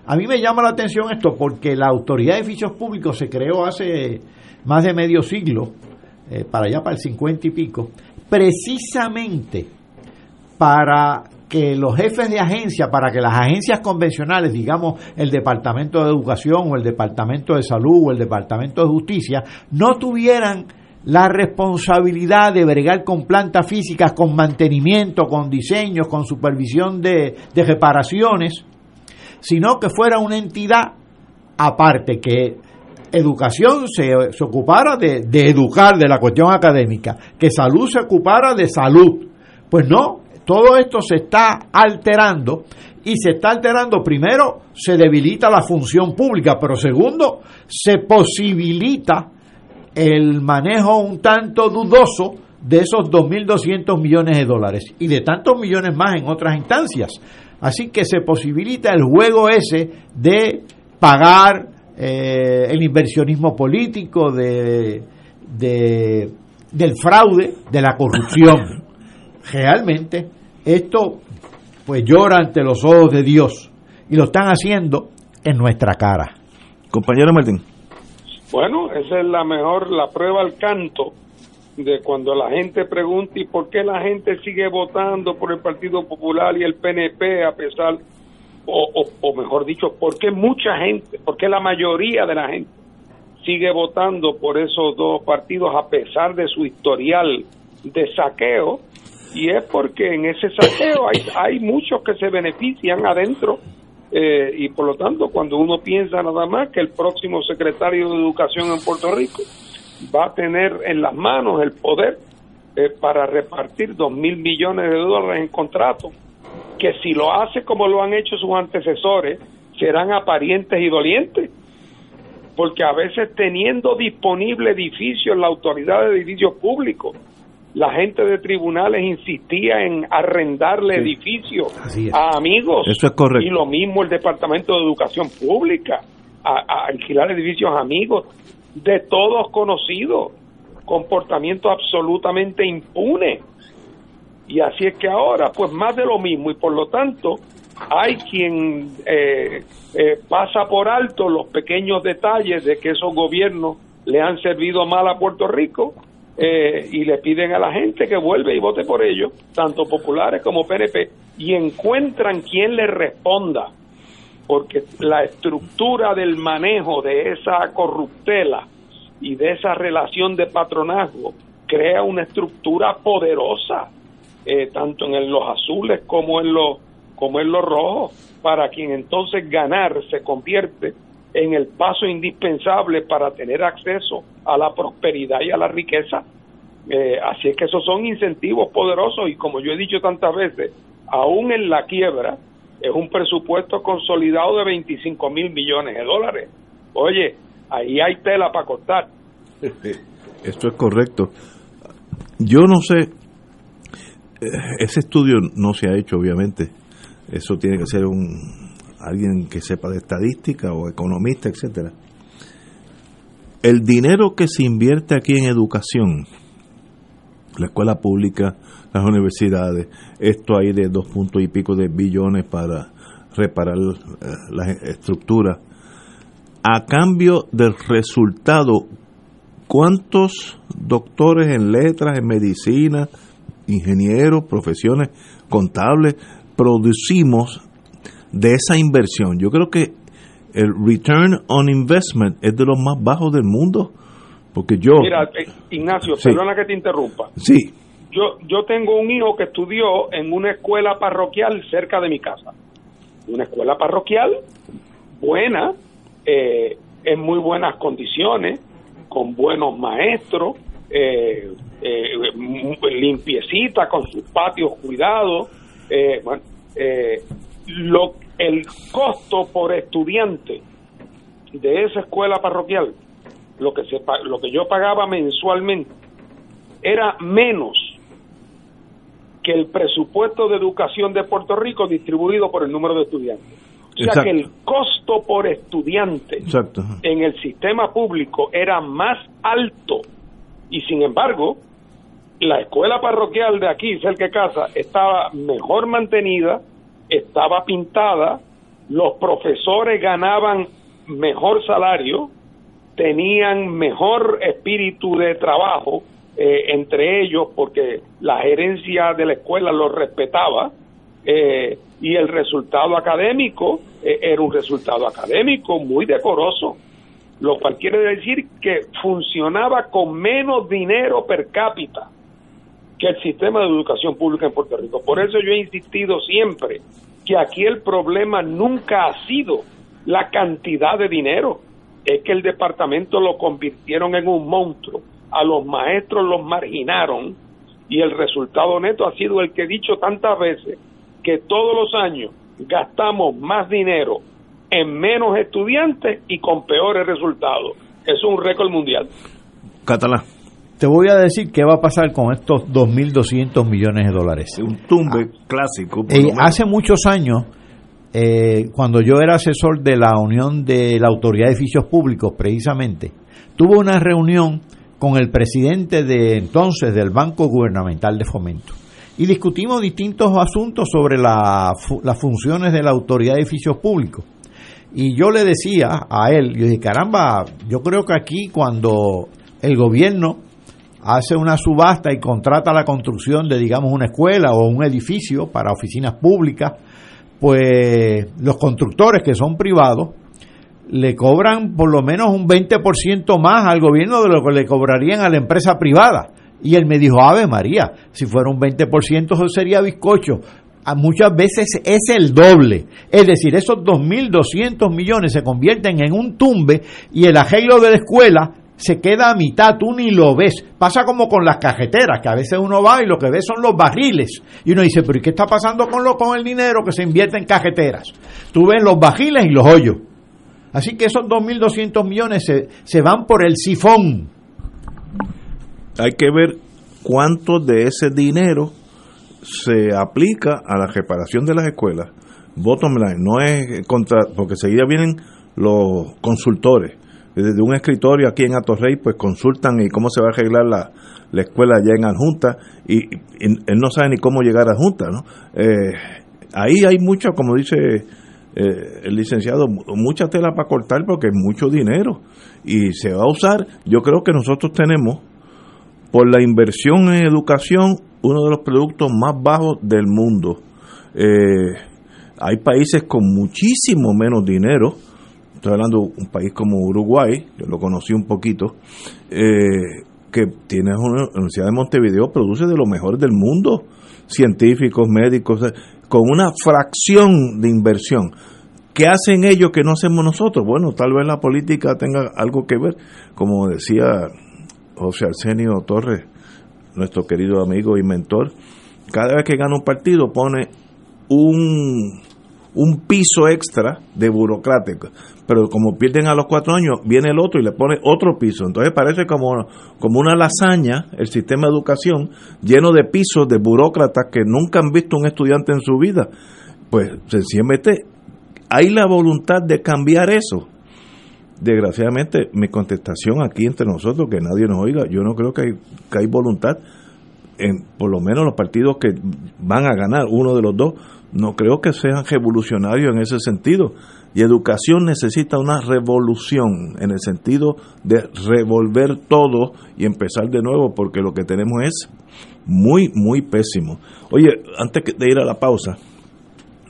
a mí me llama la atención esto porque la Autoridad de Edificios Públicos se creó hace más de medio siglo, eh, para allá para el 50 y pico, precisamente para que los jefes de agencia, para que las agencias convencionales, digamos el Departamento de Educación o el Departamento de Salud o el Departamento de Justicia, no tuvieran la responsabilidad de bregar con plantas físicas, con mantenimiento, con diseños, con supervisión de, reparaciones, sino que fuera una entidad aparte que educación se, ocupara de, educar de la cuestión académica, que salud se ocupara de salud. Pues no, todo esto se está alterando y se está alterando, primero, se debilita la función pública, pero segundo, se posibilita el manejo un tanto dudoso de esos 2.200 millones de dólares y de tantos millones más en otras instancias. Así que se posibilita el juego ese de pagar eh, el inversionismo político, de, de, del fraude, de la corrupción. Realmente esto pues llora ante los ojos de Dios y lo están haciendo en nuestra cara. Compañero Martín. Bueno, esa es la mejor, la prueba al canto de cuando la gente pregunta y por qué la gente sigue votando por el Partido Popular y el PNP a pesar, o, o, mejor dicho, por qué mucha gente, por qué la mayoría de la gente sigue votando por esos dos partidos a pesar de su historial de saqueo, y es porque en ese saqueo hay, hay muchos que se benefician adentro eh, y por lo tanto cuando uno piensa nada más que el próximo secretario de Educación en Puerto Rico va a tener en las manos el poder eh, para repartir dos mil millones de dólares en contratos, que si lo hace como lo han hecho sus antecesores, serán aparientes y dolientes, porque a veces teniendo disponible edificios, la autoridad de edificios públicos, la gente de tribunales insistía en arrendarle edificios a amigos. Eso es correcto. Y lo mismo el Departamento de Educación Pública, a, alquilar edificios a amigos, de todos conocidos, comportamiento absolutamente impune. Y así es que ahora, pues más de lo mismo, y por lo tanto, hay quien eh, eh, pasa por alto los pequeños detalles de que esos gobiernos le han servido mal a Puerto Rico eh, y le piden a la gente que vuelva y vote por ellos, tanto populares como PNP, y encuentran quien les responda, porque la estructura del manejo de esa corruptela y de esa relación de patronazgo crea una estructura poderosa, eh, tanto en los azules como en los como en los rojos, para quien entonces ganar se convierte en el paso indispensable para tener acceso a la prosperidad y a la riqueza. Eh, así es que esos son incentivos poderosos y como yo he dicho tantas veces, aún en la quiebra es un presupuesto consolidado de 25 mil millones de dólares. Oye, ahí hay tela para cortar. Esto es correcto. Yo no sé, eh, ese estudio no se ha hecho obviamente, eso tiene que ser un alguien que sepa de estadística o economista, etcétera. El dinero que se invierte aquí en educación, la escuela pública, las universidades, esto hay de dos puntos y pico de billones para reparar eh, las estructuras, a cambio del resultado, ¿cuántos doctores en letras, en medicina, ingenieros, profesiones contables producimos de esa inversión. Yo creo que el return on investment es de los más bajos del mundo. Porque yo. Mira, eh, Ignacio, perdona que te interrumpa. Sí. Yo, yo tengo un hijo que estudió en una escuela parroquial cerca de mi casa. Una escuela parroquial buena, eh, en muy buenas condiciones, con buenos maestros, eh, limpiecita, con sus patios cuidados. bueno, lo, el costo por estudiante de esa escuela parroquial, lo que, se, lo que yo pagaba mensualmente, era menos que el presupuesto de educación de Puerto Rico distribuido por el número de estudiantes. O sea que el costo por estudiante en el sistema público era más alto. Y sin embargo la escuela parroquial de aquí, cerca de casa, estaba mejor mantenida, estaba pintada, los profesores ganaban mejor salario, tenían mejor espíritu de trabajo eh, entre ellos porque la gerencia de la escuela los respetaba eh, y el resultado académico eh, era un resultado académico muy decoroso. lo cual quiere decir que funcionaba con menos dinero per cápita que el sistema de educación pública en Puerto Rico. Por eso yo he insistido siempre que aquí el problema nunca ha sido la cantidad de dinero, es que el departamento lo convirtieron en un monstruo, a los maestros los marginaron y el resultado neto ha sido el que he dicho tantas veces, que todos los años gastamos más dinero en menos estudiantes y con peores resultados. Es un récord mundial. Catalá. Te voy a decir qué va a pasar con estos 2.200 millones de dólares. Un tumbe clásico. por Eh, hace muchos años, eh, cuando yo era asesor de la Unión de la Autoridad de Edificios Públicos, precisamente, tuve una reunión con el presidente de entonces del Banco Gubernamental de Fomento y discutimos distintos asuntos sobre la las funciones de la Autoridad de Edificios Públicos. Y yo le decía a él, yo dije, caramba, yo creo que aquí cuando el gobierno hace una subasta y contrata la construcción de, digamos, una escuela o un edificio para oficinas públicas, pues los constructores que son privados le cobran por lo menos un 20% más al gobierno de lo que le cobrarían a la empresa privada. Y él me dijo, Ave María, si fuera un 20% eso sería bizcocho. A muchas veces es el doble. Es decir, esos 2.200 millones se convierten en un tumbe y el arreglo de la escuela se queda a mitad, tú ni lo ves. Pasa como con las cajeteras, que a veces uno va y lo que ve son los barriles. Y uno dice, pero ¿y qué está pasando con, lo, con el dinero que se invierte en cajeteras? Tú ves los barriles y los hoyos. Así que esos 2.200 millones se, se van por el sifón. Hay que ver cuánto de ese dinero se aplica a la reparación de las escuelas. Bottom line, no es contra, porque seguida vienen los consultores. Desde un escritorio aquí en Atorrey, pues consultan y cómo se va a arreglar la, la escuela allá en Adjunta y, y él no sabe ni cómo llegar a Adjunta, ¿no? Eh, ahí hay mucho, como dice eh, el licenciado, mucha tela para cortar porque es mucho dinero y se va a usar. Yo creo que nosotros tenemos, por la inversión en educación, uno de los productos más bajos del mundo. Eh, hay países con muchísimo menos dinero. Estoy hablando de un país como Uruguay, yo lo conocí un poquito, eh, que tiene una Universidad de Montevideo, produce de lo mejor del mundo, científicos, médicos, eh, con una fracción de inversión. ¿Qué hacen ellos que no hacemos nosotros? Bueno, tal vez la política tenga algo que ver, como decía José Arsenio Torres, nuestro querido amigo y mentor, cada vez que gana un partido pone un, un piso extra de burocrático, pero como pierden a los cuatro años, viene el otro y le pone otro piso. Entonces parece como, como una lasaña el sistema de educación lleno de pisos de burócratas que nunca han visto un estudiante en su vida. Pues sencillamente hay la voluntad de cambiar eso. Desgraciadamente, mi contestación aquí entre nosotros, que nadie nos oiga, yo no creo que hay, que hay voluntad, en por lo menos los partidos que van a ganar, uno de los dos, no creo que sean revolucionarios en ese sentido. Y educación necesita una revolución en el sentido de revolver todo y empezar de nuevo, porque lo que tenemos es muy, muy pésimo. Oye, antes de ir a la pausa,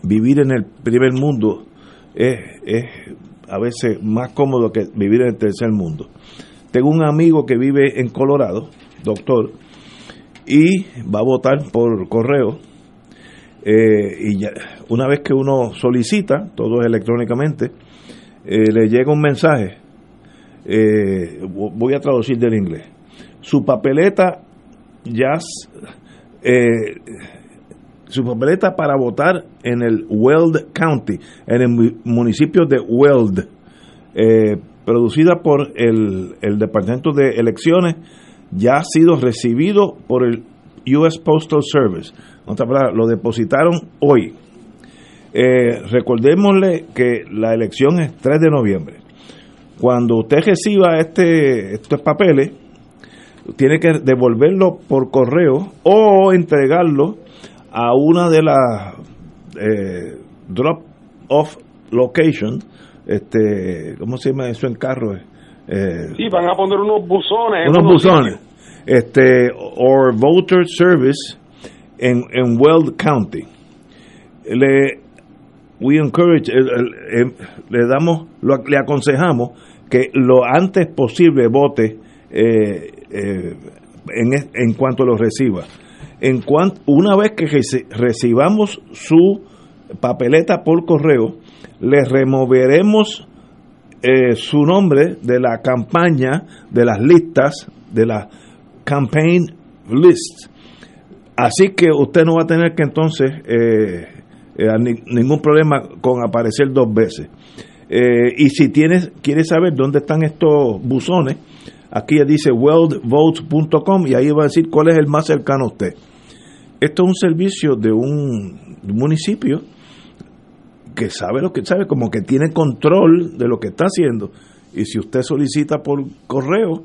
vivir en el primer mundo es, es a veces más cómodo que vivir en el tercer mundo. Tengo un amigo que vive en Colorado, doctor, y va a votar por correo. Eh, y ya, una vez que uno solicita, todo electrónicamente, eh, le llega un mensaje. eh, voy a traducir del inglés. Su papeleta ya eh, su papeleta para votar en el Weld County, en el mu- municipio de Weld, producida por el, el Departamento de Elecciones, ya ha sido recibido por el US Postal Service. En otras palabras, lo depositaron hoy. Eh, recordémosle que la elección es 3 de noviembre. Cuando usted reciba este, estos papeles, tiene que devolverlo por correo o entregarlo a una de las eh, drop off location este cómo se llama eso en carro eh, Sí, van a poner unos buzones. unos buzones. Este or voter service en, en Weld County le we encourage em, le damos lo- le aconsejamos que lo antes posible vote eh, eh, en, en cuanto lo reciba. En cuanto, una vez que recibamos su papeleta por correo, le removeremos eh, su nombre de la campaña, de las listas, de la campaign list. Así que usted no va a tener que entonces eh, eh, ningún problema con aparecer dos veces. y si tienes, quiere saber dónde están estos buzones, aquí dice worldvotes.com y ahí va a decir cuál es el más cercano a usted. Esto es un servicio de un municipio que sabe lo que sabe, como que tiene control de lo que está haciendo. Y si usted solicita por correo,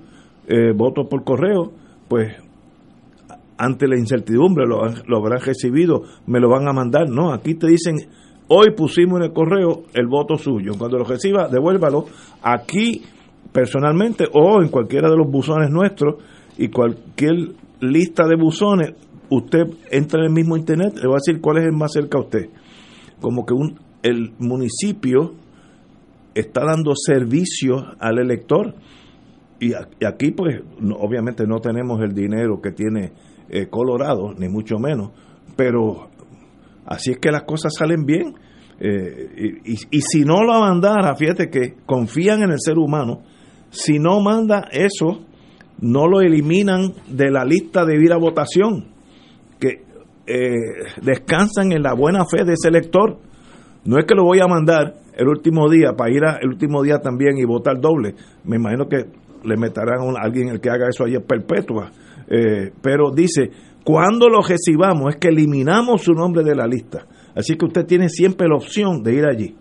eh, voto por correo, pues ante la incertidumbre lo, lo habrán recibido, me lo van a mandar. No, aquí te dicen, hoy pusimos en el correo el voto suyo. Cuando lo reciba, devuélvalo aquí personalmente o en cualquiera de los buzones nuestros y cualquier lista de buzones, usted entra en el mismo internet, le va a decir cuál es el más cerca a usted. Como que un, el municipio está dando servicio al elector. Y, aquí, pues, obviamente no tenemos el dinero que tiene eh, Colorado, ni mucho menos, pero así es que las cosas salen bien. Eh, y, y, si no lo mandara, fíjate que confían en el ser humano, si no manda eso, no lo eliminan de la lista de ir a votación, que eh, descansan en la buena fe de ese elector no es que lo voy a mandar el último día para ir a, el último día también y votar doble. Me imagino que le meterán a alguien el que haga eso allí perpetua. Eh, pero dice, cuando lo recibamos es que eliminamos su nombre de la lista. Así que usted tiene siempre la opción de ir allí.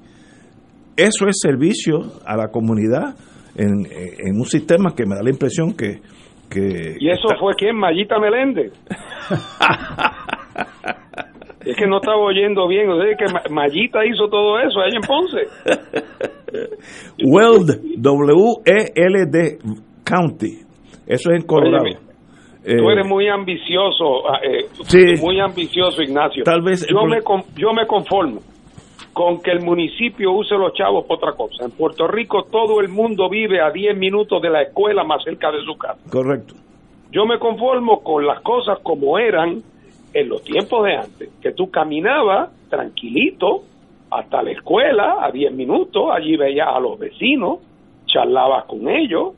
Eso es servicio a la comunidad en, en un sistema que me da la impresión que... que ¿Y eso fue quién? Mayita Meléndez. Es que no estaba oyendo bien, o sea, que Mayita hizo todo eso allá en Ponce. Weld, W-E-L-D, County. Eso es en Colorado. tú eres eh, muy ambicioso, ah, eh, muy ambicioso, Ignacio. Tal vez yo me, yo me conformo con que el municipio use los chavos por otra cosa. En Puerto Rico todo el mundo vive a 10 minutos de la escuela más cerca de su casa. Correcto. Yo me conformo con las cosas como eran en los tiempos de antes, que tú caminabas tranquilito hasta la escuela a 10 minutos, allí veías a los vecinos, charlabas con ellos,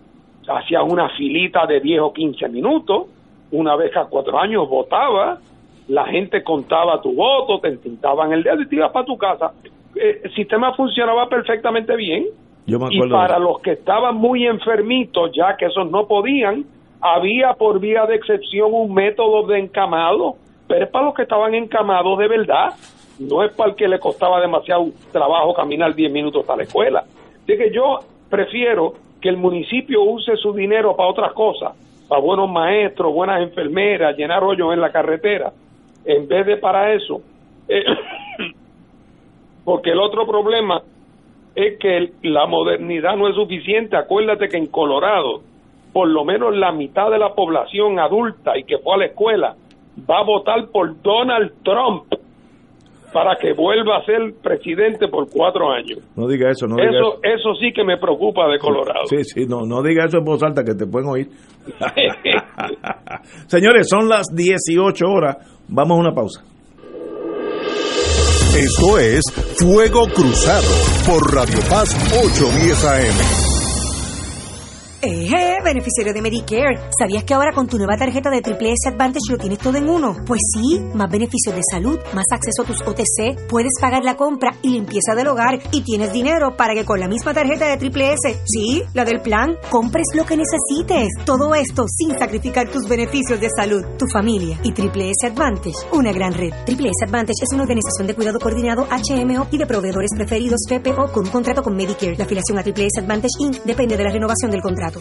hacías una filita de 10 o 15 minutos, una vez a cuatro años votabas, la gente contaba tu voto, te entintaban el dedo y te ibas para tu casa. Eh, el sistema funcionaba perfectamente bien. y para los que estaban muy enfermitos, ya que esos no podían, había por vía de excepción un método de encamado pero es para los que estaban encamados de verdad, no es para el que le costaba demasiado trabajo caminar 10 minutos hasta la escuela. Así que yo prefiero que el municipio use su dinero para otras cosas, para buenos maestros, buenas enfermeras, llenar hoyos en la carretera, en vez de para eso. Porque el otro problema es que la modernidad no es suficiente. Acuérdate que en Colorado, por lo menos la mitad de la población adulta y que fue a la escuela va a votar por Donald Trump para que vuelva a ser presidente por cuatro años. No diga eso, no diga eso. Eso, sí que me preocupa de Colorado. Sí, sí, no, no diga eso en voz alta que te pueden oír. Señores, son las 18 horas. Vamos a una pausa. Esto es Fuego Cruzado por Radio Paz 810 AM. Eh, beneficiario de Medicare. ¿Sabías que ahora con tu nueva tarjeta de Triple S Advantage lo tienes todo en uno? Pues sí, más beneficios de salud, más acceso a tus OTC, puedes pagar la compra y limpieza del hogar y tienes dinero para que con la misma tarjeta de Triple S, sí, la del plan, compres lo que necesites. Todo esto sin sacrificar tus beneficios de salud, tu familia y Triple S Advantage, una gran red. Triple S Advantage es una organización de cuidado coordinado HMO y de proveedores preferidos FPO con un contrato con Medicare. La afiliación a Triple S Advantage Inc. depende de la renovación del contrato.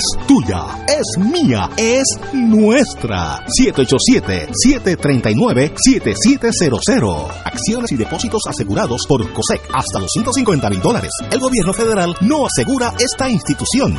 Es tuya, es mía, es nuestra. 787-739-7700. Acciones y depósitos asegurados por COSEC hasta 250 mil dólares. El gobierno federal no asegura esta institución.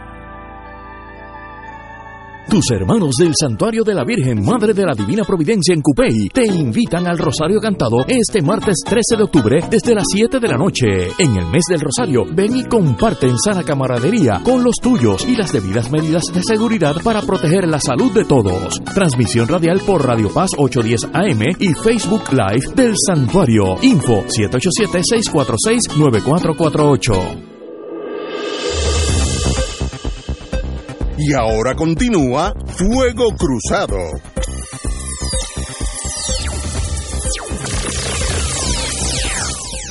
Tus hermanos del Santuario de la Virgen Madre de la Divina Providencia en Cupey te invitan al Rosario Cantado este martes 13 de octubre desde las 7 de la noche. En el mes del Rosario, ven y comparte en sana camaradería con los tuyos y las debidas medidas de seguridad para proteger la salud de todos. Transmisión radial por Radio Paz 810 AM y Facebook Live del Santuario. Info 787-646-9448. Y ahora continúa Fuego Cruzado.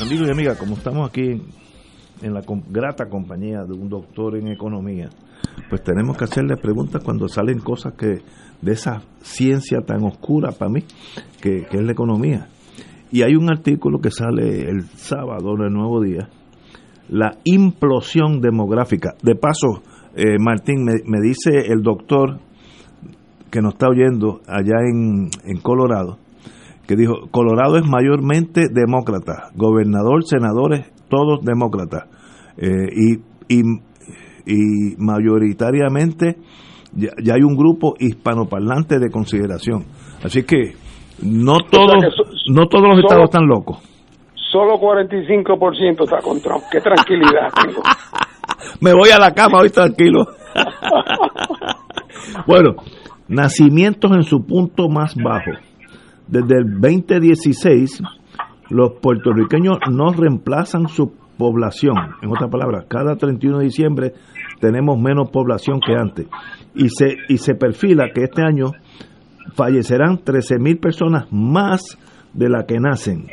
Amigos y amigas, como estamos aquí en la grata compañía de un doctor en economía, pues tenemos que hacerle preguntas cuando salen cosas que de esa ciencia tan oscura para mí, que, que es la economía. Y hay un artículo que sale el sábado en el Nuevo Día, la implosión demográfica. De paso, eh, Martín, me, me dice el doctor que nos está oyendo allá en, en Colorado, que dijo, Colorado es mayormente demócrata, gobernador, senadores, todos demócratas, eh, y, y, y mayoritariamente ya, ya hay un grupo hispanoparlante de consideración. Así que no todos, que so- no todos los solo- estados están locos. Solo 45% está con Trump. Qué tranquilidad tengo. Me voy a la cama hoy tranquilo. bueno, nacimientos en su punto más bajo. Desde el 2016, los puertorriqueños no reemplazan su población. En otras palabras, cada 31 de diciembre tenemos menos población que antes. Y se, y se perfila que este año fallecerán 13.000 personas más de las que nacen.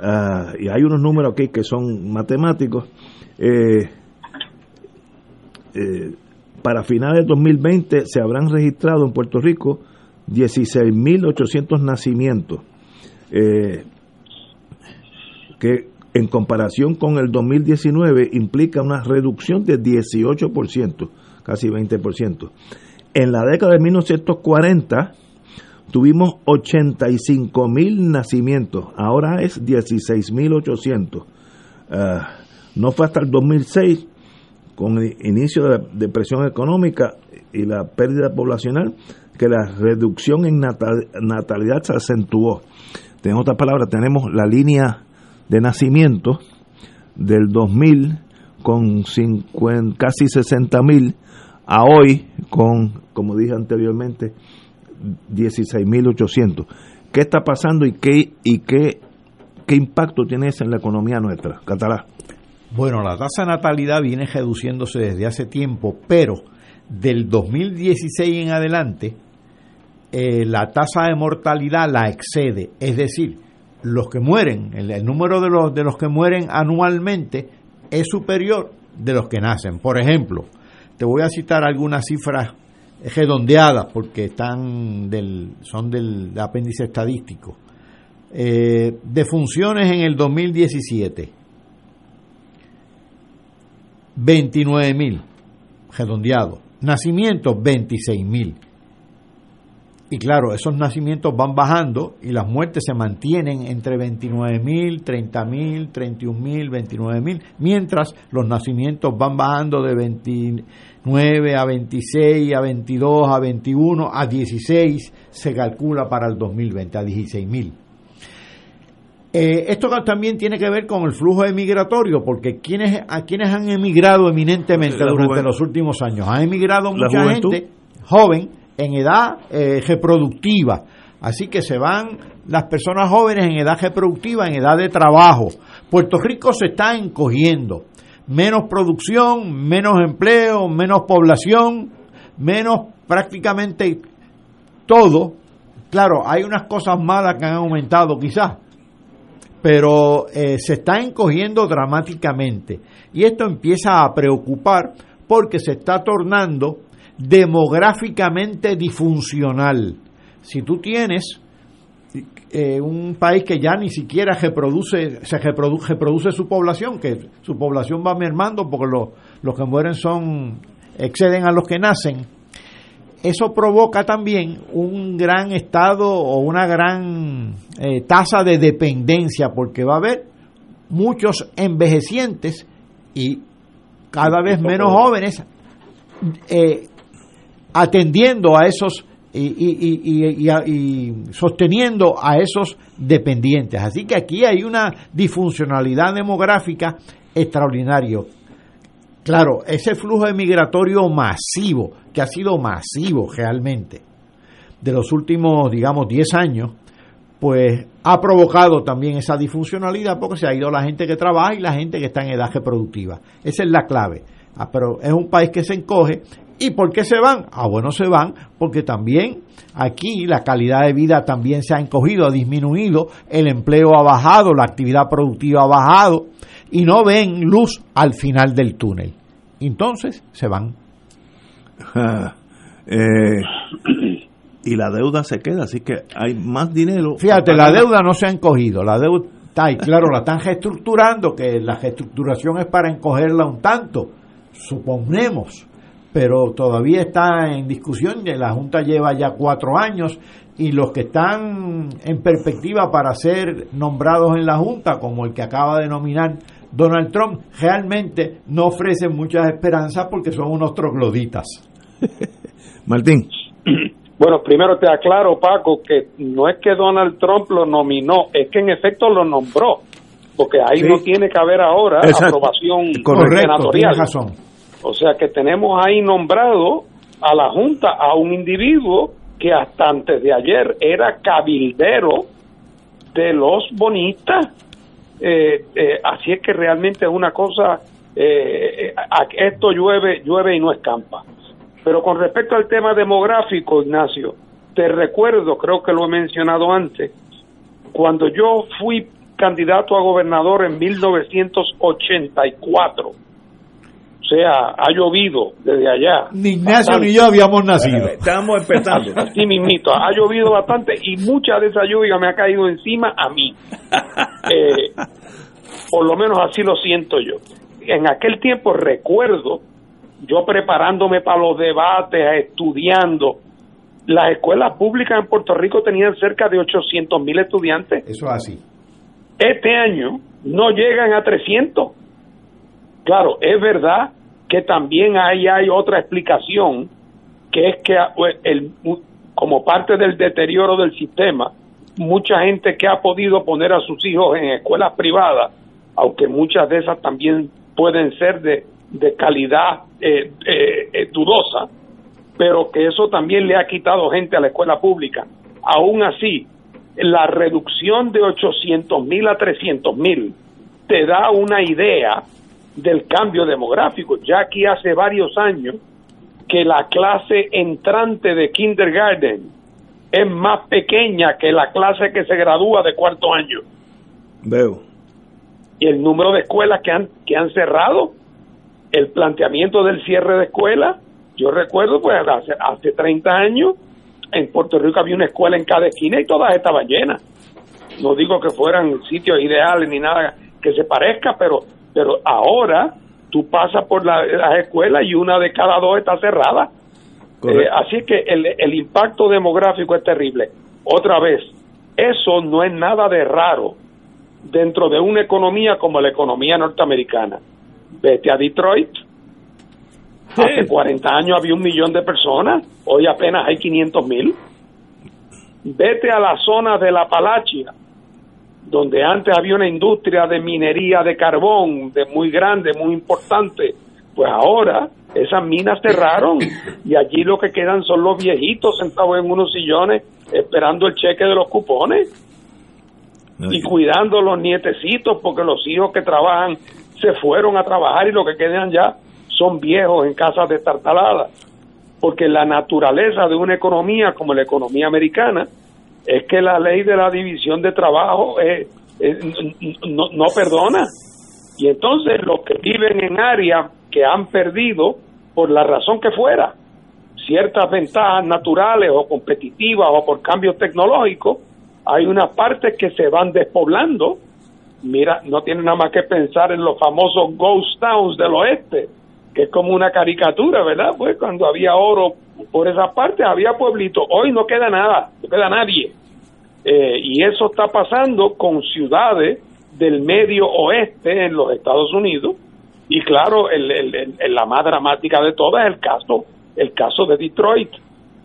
Ah, y hay unos números aquí que son matemáticos. Eh, eh, para finales de 2020 se habrán registrado en Puerto Rico 16.800 nacimientos, eh, que en comparación con el 2019 implica una reducción de 18%, casi 20%. En la década de 1940 tuvimos 85 mil nacimientos, ahora es 16.800. Ah, no fue hasta el 2006, con el inicio de la depresión económica y la pérdida poblacional, que la reducción en natalidad se acentuó. En otras palabras, tenemos la línea de nacimiento del 2000 con 50, casi 60 mil a hoy con, como dije anteriormente, 16.800. ¿Qué está pasando y qué y qué, qué impacto tiene eso en la economía nuestra? Catalá. Bueno, la tasa de natalidad viene reduciéndose desde hace tiempo, pero del 2016 en adelante eh, la tasa de mortalidad la excede. Es decir, los que mueren, el, número de los, de los que mueren anualmente es superior de los que nacen. Por ejemplo, te voy a citar algunas cifras redondeadas porque están del, son del apéndice estadístico. Eh, de funciones en el 2017, 29 mil, redondeado. Nacimientos, 26 mil. Y claro, esos nacimientos van bajando y las muertes se mantienen entre 29 mil, 30 mil, 31 mil, 29 mil, mientras los nacimientos van bajando de 29 a 26, a 22, a 21, a 16, se calcula para el 2020, a 16 mil. Eh, esto también tiene que ver con el flujo emigratorio, porque quienes, a quienes han emigrado eminentemente durante los últimos años, ha emigrado mucha gente joven en edad eh, reproductiva. Así que se van las personas jóvenes en edad reproductiva, en edad de trabajo. Puerto Rico se está encogiendo. Menos producción, menos empleo, menos población, menos prácticamente todo. Claro, hay unas cosas malas que han aumentado quizás, pero eh, se está encogiendo dramáticamente. Y esto empieza a preocupar porque se está tornando demográficamente disfuncional. Si tú tienes eh, un país que ya ni siquiera reproduce, se reproduce, reproduce su población, que su población va mermando porque los, que mueren son exceden a los que nacen, eso provoca también un gran estado o una gran eh, tasa de dependencia, porque va a haber muchos envejecientes y cada vez menos jóvenes eh, atendiendo a esos y, sosteniendo a esos dependientes. Así que aquí hay una disfuncionalidad demográfica extraordinario. Claro, ese flujo migratorio masivo, que ha sido masivo realmente, de los últimos, digamos, 10 años, pues ha provocado también esa disfuncionalidad porque se ha ido la gente que trabaja y la gente que está en edad reproductiva. Esa es la clave. Ah, pero es un país que se encoge ¿Y por qué se van? Ah, bueno, se van porque también aquí la calidad de vida también se ha encogido, ha disminuido, el empleo ha bajado, la actividad productiva ha bajado y no ven luz al final del túnel. Entonces se van. Eh, y la deuda se queda, así que hay más dinero. Fíjate, la deuda no se ha encogido, la deuda está ahí, claro, la están reestructurando, que la reestructuración es para encogerla un tanto, suponemos pero todavía está en discusión. La Junta lleva ya cuatro años y los que están en perspectiva para ser nombrados en la Junta, como el que acaba de nominar Donald Trump, realmente no ofrecen muchas esperanzas porque son unos trogloditas. Martín. Bueno, primero te aclaro, Paco, que no es que Donald Trump lo nominó, es que en efecto lo nombró, porque ahí no tiene que haber ahora aprobación Correcto, razón o sea que tenemos ahí nombrado a la Junta a un individuo que hasta antes de ayer era cabildero de los bonistas. Eh, eh, así es que realmente es una cosa, eh, esto llueve, llueve y no escampa. Pero con respecto al tema demográfico, Ignacio, te recuerdo, creo que lo he mencionado antes, cuando yo fui candidato a gobernador en 1984, O sea, ha llovido desde allá. Ni Ignacio ni yo habíamos nacido. Estamos empezando. Así mismito, ha llovido bastante y mucha de esa lluvia me ha caído encima a mí. Eh, por lo menos así lo siento yo. En aquel tiempo recuerdo, yo preparándome para los debates, estudiando, las escuelas públicas en Puerto Rico tenían cerca de 800 mil estudiantes. Eso es así. Este año no llegan a 300. Claro, es verdad que también ahí hay otra explicación, que es que pues, el, como parte del deterioro del sistema, mucha gente que ha podido poner a sus hijos en escuelas privadas, aunque muchas de esas también pueden ser de, calidad eh, eh, eh, dudosa, pero que eso también le ha quitado gente a la escuela pública. Aún así, la reducción de 800 mil a 300 mil te da una idea del cambio demográfico. Ya aquí hace varios años que la clase entrante de kindergarten es más pequeña que la clase que se gradúa de cuarto año. Veo. Y el número de escuelas que han, que han cerrado, el planteamiento del cierre de escuelas, yo recuerdo pues hace, hace 30 años en Puerto Rico había una escuela en cada esquina y todas estaban llenas. No digo que fueran sitios ideales ni nada que se parezca, pero, pero ahora tú pasas por la- las escuelas y una de cada dos está cerrada. Eh, así que el, el impacto demográfico es terrible. Otra vez, eso no es nada de raro dentro de una economía como la economía norteamericana. Vete a Detroit. Hace 40 años había un millón de personas, hoy apenas hay 500 mil. Vete a la zona de la Palachia, donde antes había una industria de minería de carbón de muy grande, muy importante, pues ahora esas minas cerraron y allí lo que quedan son los viejitos sentados en unos sillones esperando el cheque de los cupones y cuidando los nietecitos porque los hijos que trabajan se fueron a trabajar y lo que quedan ya son viejos en casas destartaladas porque la naturaleza de una economía como la economía americana es que la ley de la división de trabajo eh, eh, no, no perdona y entonces los que viven en áreas que han perdido por la razón que fuera ciertas ventajas naturales o competitivas o por cambios tecnológicos hay unas partes que se van despoblando mira no tiene nada más que pensar en los famosos ghost towns del oeste que es como una caricatura, ¿verdad? Pues cuando había oro por esas partes había pueblitos, hoy no queda nada, no queda nadie. Eh, y eso está pasando con ciudades del medio oeste en los Estados Unidos. Y claro, el, el- el- el- la más dramática de todas es el caso, el caso de Detroit,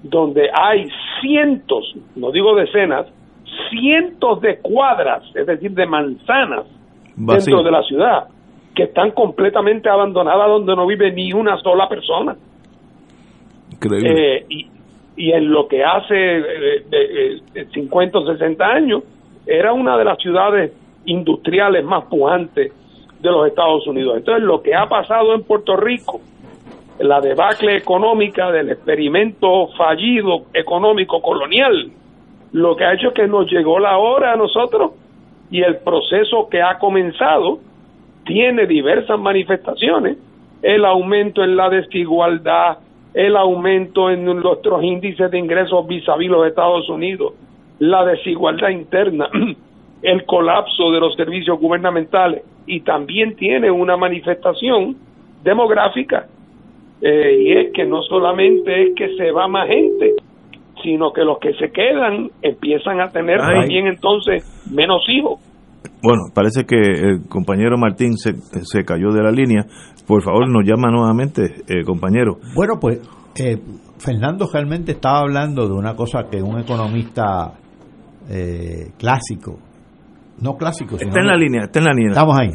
donde hay cientos, no digo decenas, cientos de cuadras, es decir, de manzanas Vacío. dentro de la ciudad que están completamente abandonadas donde no vive ni una sola persona. Eh, y, en lo que hace eh, de- eh, 50 o 60 años era una de las ciudades industriales más pujantes de los Estados Unidos. Entonces lo que ha pasado en Puerto Rico, la debacle económica del experimento fallido económico colonial, lo que ha hecho es que nos llegó la hora a nosotros y el proceso que ha comenzado tiene diversas manifestaciones, el aumento en la desigualdad, el aumento en nuestros índices de ingresos vis a vis los Estados Unidos, la desigualdad interna, el colapso de los servicios gubernamentales y también tiene una manifestación demográfica eh, y es que no solamente es que se va más gente, sino que los que se quedan empiezan a tener Ay. también entonces menos hijos. Bueno, parece que el compañero Martín se, se cayó de la línea. Por favor, nos llama nuevamente, eh, compañero. Bueno, pues eh, Fernando realmente estaba hablando de una cosa que un economista eh, clásico, no clásico, sino Está en la línea, está en la línea. Estamos ahí.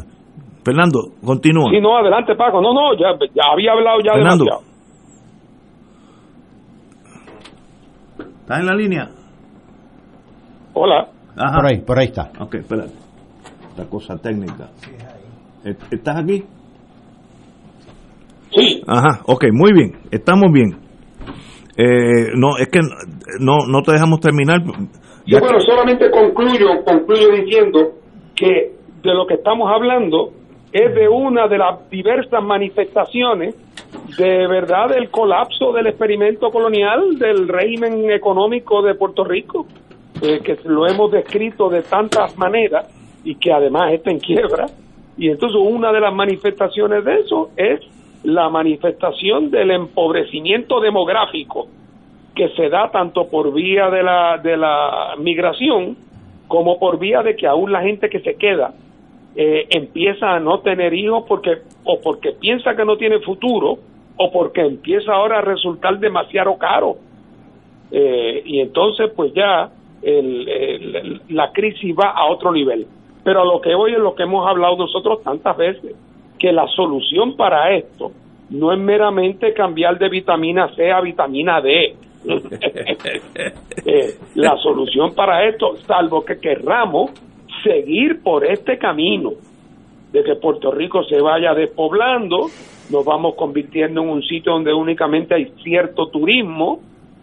Fernando, continúa. Sí, no, adelante Paco, no, no, ya, ya había hablado ya Fernando. demasiado. ¿Estás en la línea? Hola. Ajá. Por ahí, por ahí está. Ok, espérate. Esta cosa técnica. ¿Estás aquí? Sí. Ajá, ok, muy bien. Estamos bien. Eh, no, es que no, no te dejamos terminar. Y bueno, solamente concluyo, concluyo diciendo que de lo que estamos hablando es de una de las diversas manifestaciones de verdad del colapso del experimento colonial del régimen económico de Puerto Rico, eh, que lo hemos descrito de tantas maneras y que además está en quiebra. Y entonces una de las manifestaciones de eso es la manifestación del empobrecimiento demográfico que se da tanto por vía de la, de la migración como por vía de que aún la gente que se queda eh, empieza a no tener hijos porque o porque piensa que no tiene futuro o porque empieza ahora a resultar demasiado caro. Eh, y entonces pues ya el, la crisis va a otro nivel. Pero a lo que hoy es lo que hemos hablado nosotros tantas veces, que la solución para esto no es meramente cambiar de vitamina C a vitamina D. Eh, la solución para esto, salvo que querramos seguir por este camino de que Puerto Rico se vaya despoblando, nos vamos convirtiendo en un sitio donde únicamente hay cierto turismo,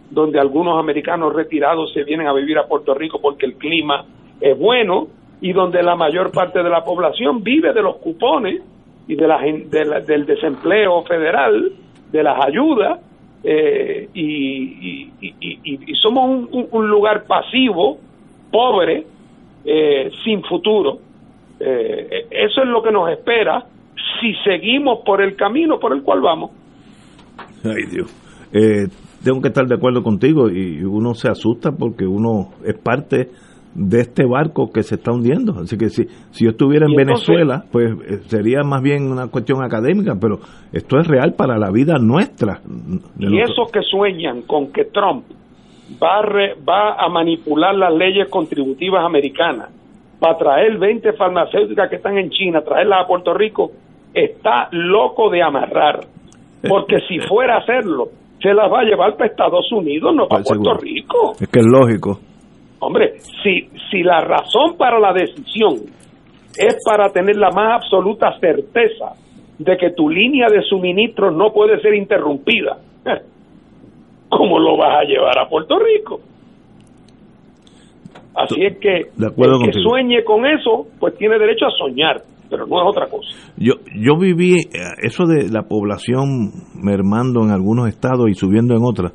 donde algunos americanos retirados se vienen a vivir a Puerto Rico porque el clima es bueno y donde la mayor parte de la población vive de los cupones y de la, del desempleo federal, de las ayudas, eh, y, y, somos un, lugar pasivo, pobre, eh, sin futuro. Eh, eso es lo que nos espera si seguimos por el camino por el cual vamos. Ay Dios. Eh, tengo que estar de acuerdo contigo y uno se asusta porque uno es parte de este barco que se está hundiendo. Así que si, si yo estuviera en Venezuela, pues eh, sería más bien una cuestión académica, pero esto es real para la vida nuestra. Y esos que sueñan con que Trump va a, va a manipular las leyes contributivas americanas para traer 20 farmacéuticas que están en China, traerlas a Puerto Rico, está loco de amarrar. Porque si fuera a hacerlo, se las va a llevar para Estados Unidos, no para Puerto Rico. Es que es lógico. Hombre, si, si la razón para la decisión es para tener la más absoluta certeza de que tu línea de suministro no puede ser interrumpida, ¿cómo lo vas a llevar a Puerto Rico? Así es que el que sueñe con eso, pues tiene derecho a soñar, pero no es otra cosa. Yo, yo viví eh, eso de la población mermando en algunos estados y subiendo en otros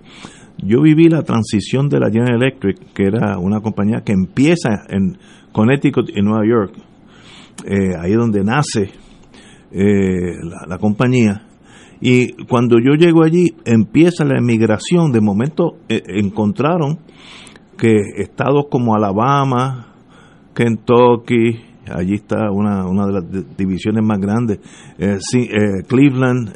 yo viví la transición de la General Electric, que era una compañía que empieza en Connecticut y Nueva York, eh, ahí donde nace eh, la, compañía. Y cuando yo llego allí, empieza la emigración. De momento eh, encontraron que estados como Alabama, Kentucky, allí está una, una de las divisiones más grandes, Cleveland,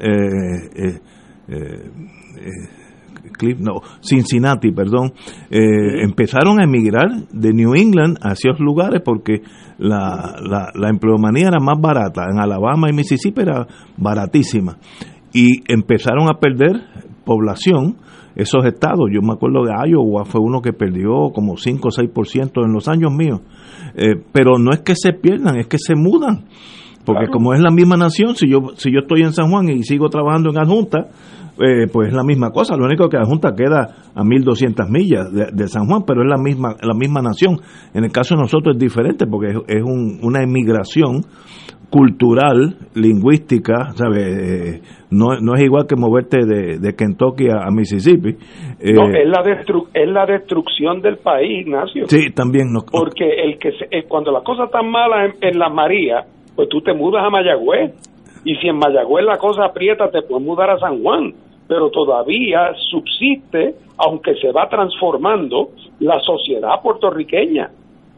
no, Cincinnati, perdón, eh, empezaron a emigrar de New England hacia esos lugares porque la, la, la empleomanía era más barata. En Alabama y Mississippi era baratísima. Y empezaron a perder población esos estados. Yo me acuerdo de Iowa, fue uno que perdió como 5 o 6% en los años míos. Eh, pero no es que se pierdan, es que se mudan. Porque como es la misma nación, si yo, si yo estoy en San Juan y sigo trabajando en Adjunta, eh, pues es la misma cosa. Lo único que la Junta queda a 1.200 millas de, San Juan, pero es la misma, la misma nación. En el caso de nosotros es diferente porque es, una emigración cultural, lingüística, ¿sabe? Eh, no, no es igual que moverte de, Kentucky a, Mississippi. Eh, no, es la, es la destrucción del país, Ignacio. Sí, también. No, porque el que cuando las cosas están malas en, en la María, pues tú te mudas a Mayagüez. Y si en Mayagüez la cosa aprieta, te puedes mudar a San Juan pero todavía subsiste, aunque se va transformando, la sociedad puertorriqueña.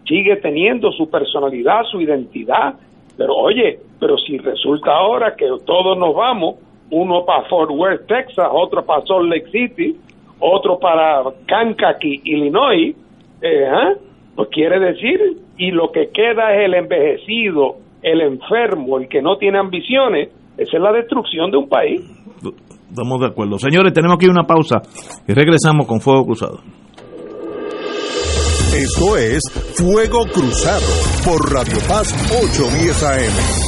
Sigue teniendo su personalidad, su identidad, pero oye, pero si resulta ahora que todos nos vamos, uno para Fort Worth, Texas, otro para Salt Lake City, otro para Kankakee, Illinois, eh, ¿ah? pues quiere decir, y lo que queda es el envejecido, el enfermo, el que no tiene ambiciones, esa es la destrucción de un país. Estamos de acuerdo. Señores, tenemos aquí una pausa y regresamos con Fuego Cruzado. Esto es Fuego Cruzado por Radio Paz 810 AM.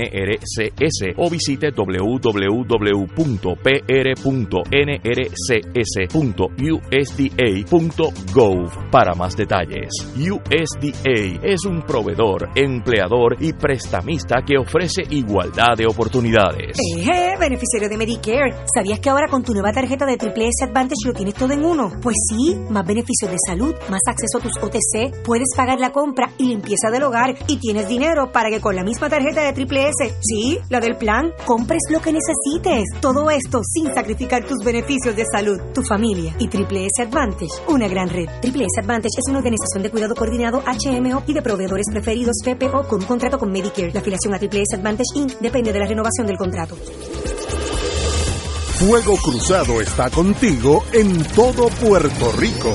NRCS o visite www.pr.nrcs.usda.gov para más detalles. USDA es un proveedor, empleador y prestamista que ofrece igualdad de oportunidades. Eh, beneficiario de Medicare. ¿Sabías que ahora con tu nueva tarjeta de Triple S Advantage lo tienes todo en uno? Pues sí, más beneficios de salud, más acceso a tus OTC, puedes pagar la compra y limpieza del hogar y tienes dinero para que con la misma tarjeta de Triple Sí, la del plan, compres lo que necesites. Todo esto sin sacrificar tus beneficios de salud, tu familia y Triple S Advantage, una gran red. Triple S Advantage es una organización de cuidado coordinado HMO y de proveedores preferidos FPO con un contrato con Medicare. La afiliación a Triple S Advantage Inc. depende de la renovación del contrato. Fuego Cruzado está contigo en todo Puerto Rico.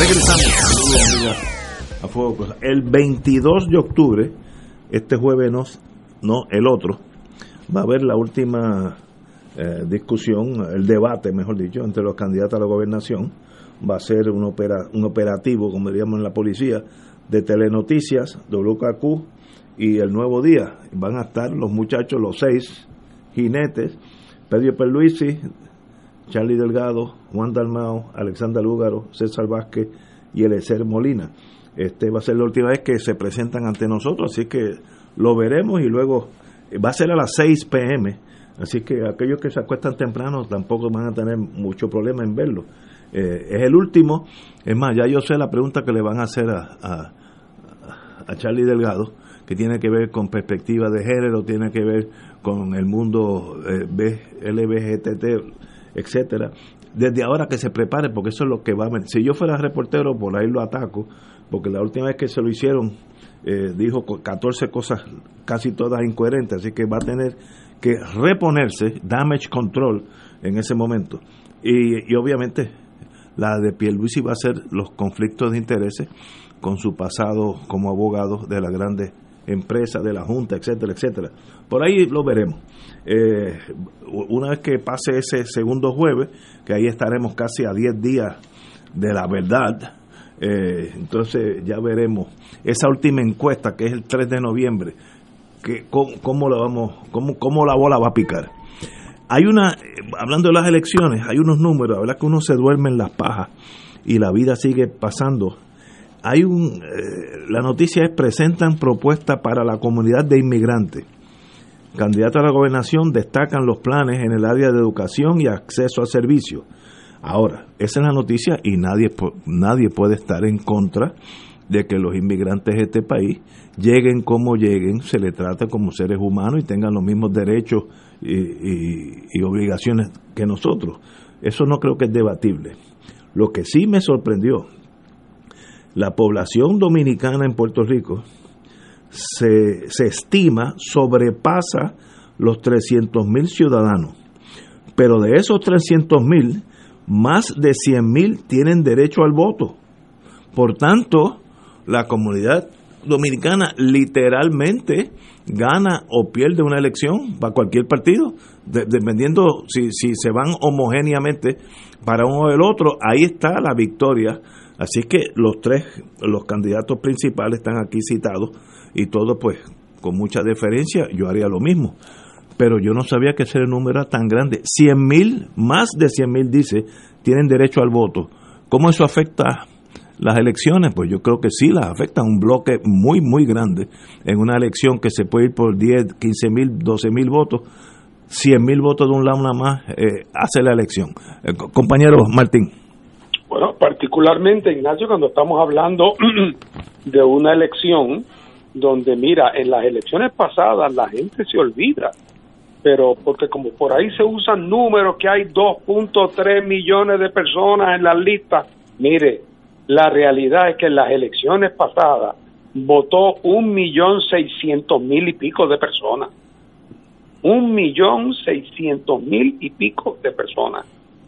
Regresamos a Fuego. El 22 de octubre, este jueves no, no el otro, va a haber la última eh, discusión, el debate, mejor dicho, entre los candidatos a la gobernación. Va a ser un, opera, un operativo, como diríamos en la policía, de Telenoticias, WKQ y El Nuevo Día. Van a estar los muchachos, los seis jinetes, Pedro Perluisi, Charlie Delgado, Juan Dalmao, Alexander Lúgaro, César Vázquez y Elecer Molina. Este va a ser la última vez que se presentan ante nosotros, así que lo veremos y luego va a ser a las 6 pm, así que aquellos que se acuestan temprano tampoco van a tener mucho problema en verlo. Eh, es el último, es más, ya yo sé la pregunta que le van a hacer a, a, Charlie Delgado, que tiene que ver con perspectiva de género, tiene que ver con el mundo eh, LBGTT, etcétera. Desde ahora que se prepare, porque eso es lo que va a... Si yo fuera reportero, por ahí lo ataco, porque la última vez que se lo hicieron, eh, dijo 14 cosas, casi todas incoherentes, así que va a tener que reponerse, damage control, en ese momento. Y, y obviamente la de Pierluisi va a ser los conflictos de intereses con su pasado como abogado de las grandes empresas, de la Junta, etcétera, etcétera. Por ahí lo veremos. Eh, una vez que pase ese segundo jueves, que ahí estaremos casi a 10 días de la verdad, eh, entonces ya veremos esa última encuesta que es el 3 de noviembre, que, cómo, cómo la vamos, cómo, cómo la bola va a picar. Hay una, hablando de las elecciones, hay unos números, la verdad que uno se duerme en las pajas y la vida sigue pasando. Hay un, eh, la noticia es presentan propuesta para la comunidad de inmigrantes. Candidatos a la gobernación destacan los planes en el área de educación y acceso a servicios. Ahora, esa es la noticia y nadie, nadie puede estar en contra de que los inmigrantes de este país lleguen como lleguen, se les trate como seres humanos y tengan los mismos derechos y, y obligaciones que nosotros. Eso no creo que es debatible. Lo que sí me sorprendió, la población dominicana en Puerto Rico se, se estima sobrepasa los 300 mil ciudadanos, pero de esos 300 mil, más de 100 mil tienen derecho al voto. Por tanto, la comunidad dominicana literalmente gana o pierde una elección para cualquier partido, dependiendo si, si se van homogéneamente para uno o el otro, ahí está la victoria. Así que los tres, los candidatos principales están aquí citados y todo pues con mucha deferencia, yo haría lo mismo. Pero yo no sabía que ese número era tan grande. 100 mil, más de 100 mil dice, tienen derecho al voto. ¿Cómo eso afecta las elecciones? Pues yo creo que sí las afecta. Un bloque muy, muy grande en una elección que se puede ir por 10, 15 mil, 12 mil votos 100 mil votos de un lado nada más, eh, hace la elección. Eh, compañero Martín. Bueno, particularmente, Ignacio, cuando estamos hablando de una elección donde, mira, en las elecciones pasadas la gente se olvida, pero porque como por ahí se usan números que hay 2.3 millones de personas en las listas, mire, la realidad es que en las elecciones pasadas votó un millón seiscientos mil y pico de personas un millón seiscientos mil y pico de personas.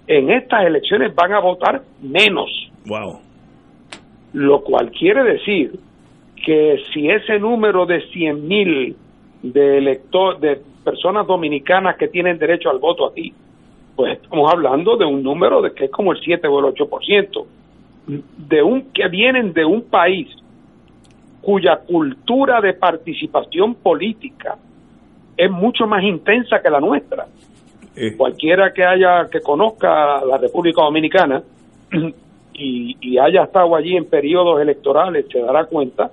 En estas elecciones van a votar menos. Wow. Lo cual quiere decir que si ese número de cien mil de elector, de personas dominicanas que tienen derecho al voto aquí, pues estamos hablando de un número de que es como el 7 o el 8%, de un que vienen de un país cuya cultura de participación política es mucho más intensa que la nuestra. Eh. Cualquiera que haya que conozca la República Dominicana y, y haya estado allí en periodos electorales se dará cuenta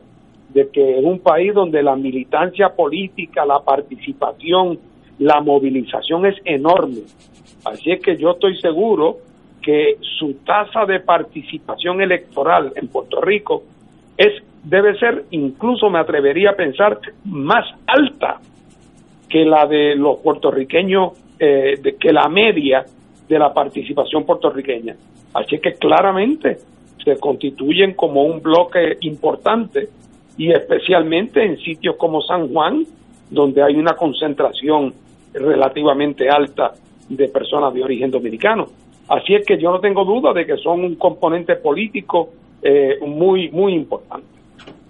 de que es un país donde la militancia política, la participación, la movilización es enorme. Así es que yo estoy seguro que su tasa de participación electoral en Puerto Rico es debe ser incluso me atrevería a pensar más alta que la de los puertorriqueños, eh, de, que la media de la participación puertorriqueña. Así que claramente se constituyen como un bloque importante y especialmente en sitios como San Juan, donde hay una concentración relativamente alta de personas de origen dominicano. Así es que yo no tengo duda de que son un componente político eh, muy, muy importante.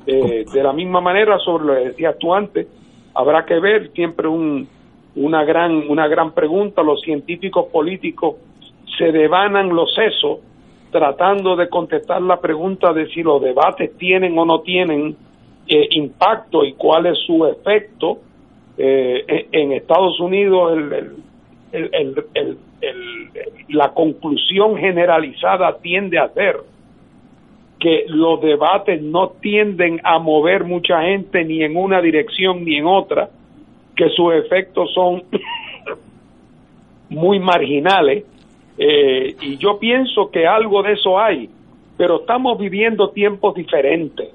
Eh, de la misma manera, sobre lo que decías tú antes, habrá que ver siempre un, una gran una gran pregunta los científicos políticos se devanan los sesos tratando de contestar la pregunta de si los debates tienen o no tienen eh, impacto y cuál es su efecto eh, en Estados Unidos el, la conclusión generalizada tiende a ser que los debates no tienden a mover mucha gente ni en una dirección ni en otra, que sus efectos son muy marginales. Eh, y yo pienso que algo de eso hay, pero estamos viviendo tiempos diferentes.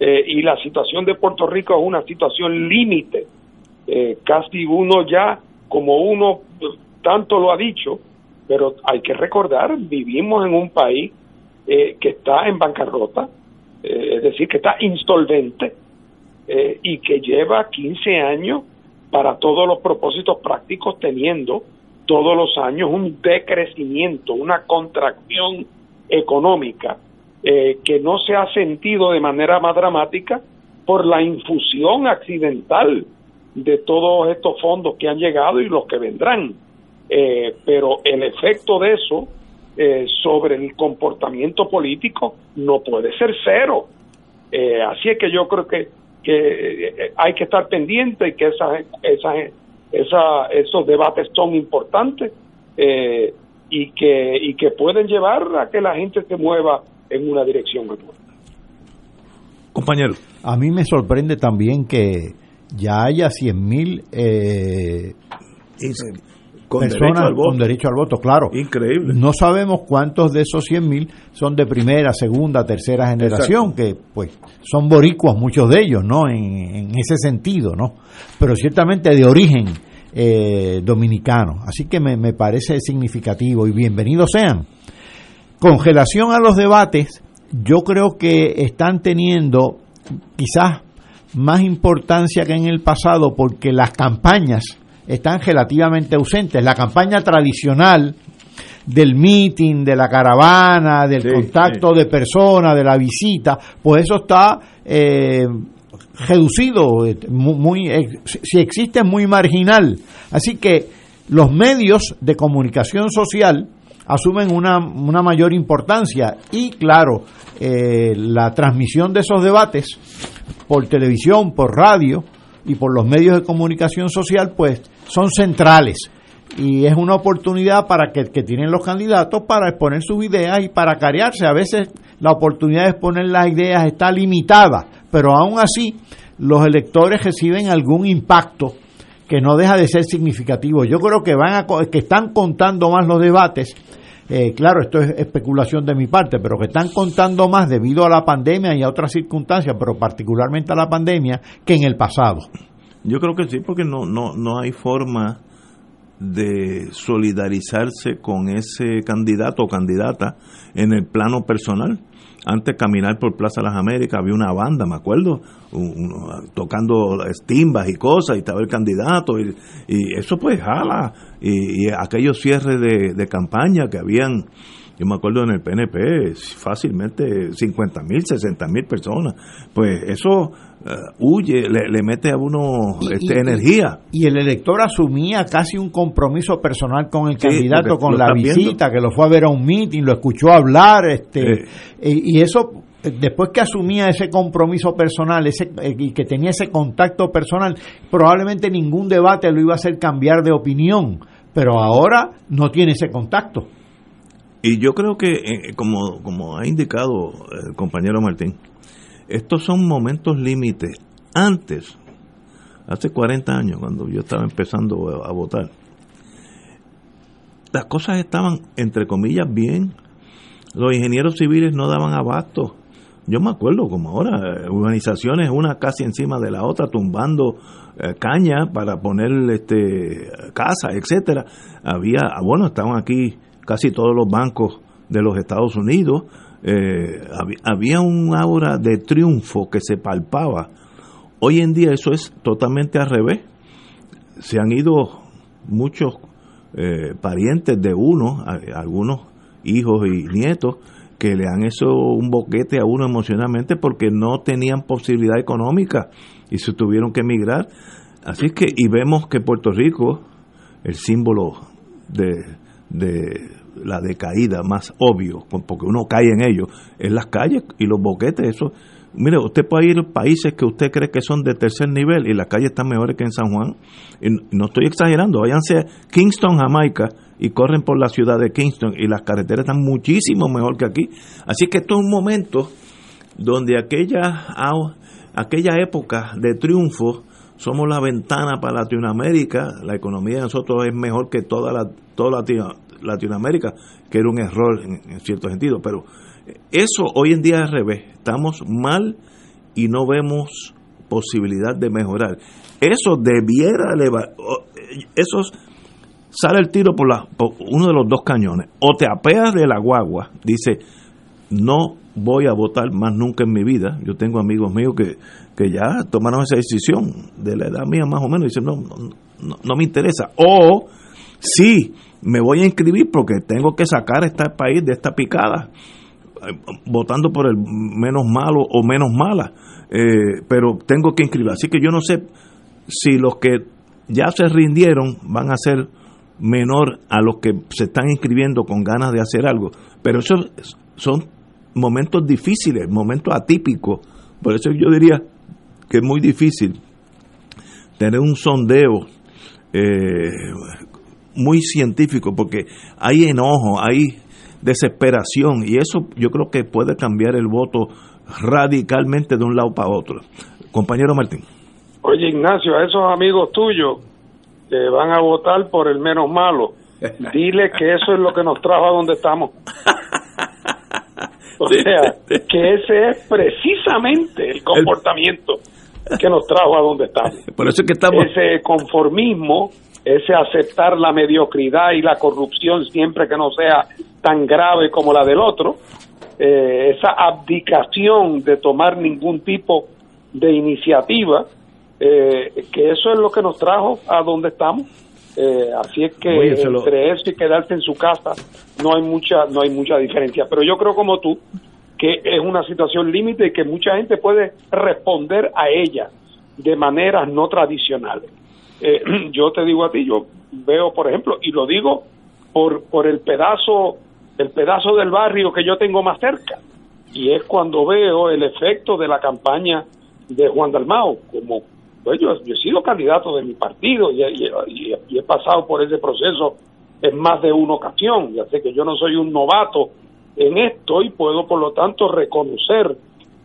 Eh, y la situación de Puerto Rico es una situación límite. Eh, casi uno ya, como uno tanto lo ha dicho, pero hay que recordar, vivimos en un país eh, que está en bancarrota, eh, es decir, que está insolvente eh, y que lleva 15 años para todos los propósitos prácticos teniendo todos los años un decrecimiento, una contracción económica que no se ha sentido de manera más dramática por la infusión accidental de todos estos fondos que han llegado y los que vendrán. pero el efecto de eso eh, sobre el comportamiento político no puede ser cero. Eh, así es que yo creo que, que eh, hay que estar pendiente y que esas, esas, esa, esos debates son importantes y, que, y que pueden llevar a que la gente se mueva en una dirección mejor. Compañero. A mí me sorprende también que ya haya 100.000 mil eh, con personas derecho con derecho al voto, claro. Increíble. No sabemos cuántos de esos 100 mil son de primera, segunda, tercera generación, que pues son boricuas muchos de ellos, ¿no? En, ese sentido, ¿no? Pero ciertamente de origen eh, dominicano. Así que me, me parece significativo y bienvenidos sean. Congelación a los debates, yo creo que están teniendo quizás más importancia que en el pasado porque las campañas están relativamente ausentes. La campaña tradicional del meeting, de la caravana, del contacto de personas, de la visita, pues eso está eh, reducido, eh, muy, eh, si existe, muy marginal. Así que los medios de comunicación social asumen una, una mayor importancia y, claro, la transmisión de esos debates por televisión, por radio y por los medios de comunicación social, pues son centrales y es una oportunidad para que, que tienen los candidatos para exponer sus ideas y para carearse. A veces la oportunidad de exponer las ideas está limitada, pero aún así los electores reciben algún impacto que no deja de ser significativo. Yo creo que van a, que están contando más los debates. Eh, claro, esto es especulación de mi parte, pero que están contando más debido a la pandemia y a otras circunstancias, pero particularmente a la pandemia, que en el pasado. Yo creo que sí, porque no, no, no hay forma de solidarizarse con ese candidato o candidata en el plano personal. Antes caminar por Plaza Las Américas había una banda, me acuerdo, tocando estimbas y cosas, y estaba el candidato, y, eso pues jala, y, aquellos cierres de, de campaña que habían yo me acuerdo en el PNP, fácilmente 50 mil, 60 mil personas. Pues eso eh, huye, le, mete a uno este, energía. Y el elector asumía casi un compromiso personal con el candidato, con la visita, que lo fue a ver a un meeting, lo escuchó hablar, este, y, eso después que asumía ese compromiso personal ese, eh, y que tenía ese contacto personal, probablemente ningún debate lo iba a hacer cambiar de opinión, pero ahora no tiene ese contacto. Y yo creo que, eh, como, como ha indicado el compañero Martín, estos son momentos límites. Antes, hace 40 años, cuando yo estaba empezando a votar, las cosas estaban, entre comillas, bien. Los ingenieros civiles no daban abasto. Yo me acuerdo como ahora, organizaciones una casi encima de la otra, tumbando eh, caña para poner este casa, etcétera. Había, bueno, estaban aquí casi todos los bancos de los Estados Unidos, eh, había un aura de triunfo que se palpaba. Hoy en día eso es totalmente al revés. Se han ido muchos eh, parientes de uno, algunos hijos y nietos, que le han hecho un boquete a uno emocionalmente porque no tenían posibilidad económica y se tuvieron que emigrar. Así que, y vemos que Puerto Rico, el símbolo de, de la decaída más obvio, porque uno cae en ello, en las calles y los boquetes, eso. Mire, usted puede ir a países que usted cree que son de tercer nivel y las calles están mejores que en San Juan. Y no estoy exagerando, váyanse a Kingston, Jamaica, y corren por la ciudad de Kingston y las carreteras están muchísimo mejor que aquí. Así que esto es un momento donde aquella, aquella época de triunfo somos la ventana para Latinoamérica, la economía de nosotros es mejor que toda la, toda Latinoamérica, que era un error en, cierto sentido, pero eso hoy en día es al revés, estamos mal y no vemos posibilidad de mejorar. Eso debiera elevar, eso sale el tiro por, la, por uno de los dos cañones, o te apeas de la guagua, dice, no voy a votar más nunca en mi vida. Yo tengo amigos míos que, que ya tomaron esa decisión de la edad mía más o menos, dicen, no, no, no me interesa. O sí, me voy a inscribir porque tengo que sacar a este país de esta picada, eh, votando por el menos malo o menos mala, eh, pero tengo que inscribir. Así que yo no sé si los que ya se rindieron van a ser menor a los que se están inscribiendo con ganas de hacer algo, pero esos son momentos difíciles, momentos atípicos, por eso yo diría que es muy difícil tener un sondeo eh, muy científico porque hay enojo, hay desesperación y eso yo creo que puede cambiar el voto radicalmente de un lado para otro. Compañero Martín. Oye Ignacio, a esos amigos tuyos que van a votar por el menos malo, dile que eso es lo que nos trajo a donde estamos. O sea, que ese es precisamente el comportamiento que nos trajo a donde estamos. Por eso que estamos... Ese conformismo ese aceptar la mediocridad y la corrupción siempre que no sea tan grave como la del otro, eh, esa abdicación de tomar ningún tipo de iniciativa, eh, que eso es lo que nos trajo a donde estamos. Eh, así es que Oye, lo- entre eso y quedarse en su casa no hay mucha no hay mucha diferencia. Pero yo creo como tú que es una situación límite y que mucha gente puede responder a ella de maneras no tradicionales. Eh, yo te digo a ti, yo veo, por ejemplo, y lo digo por, por el pedazo el pedazo del barrio que yo tengo más cerca, y es cuando veo el efecto de la campaña de Juan Dalmao, como pues yo, yo he sido candidato de mi partido y, he pasado por ese proceso en más de una ocasión, ya sé que yo no soy un novato en esto y puedo por lo tanto reconocer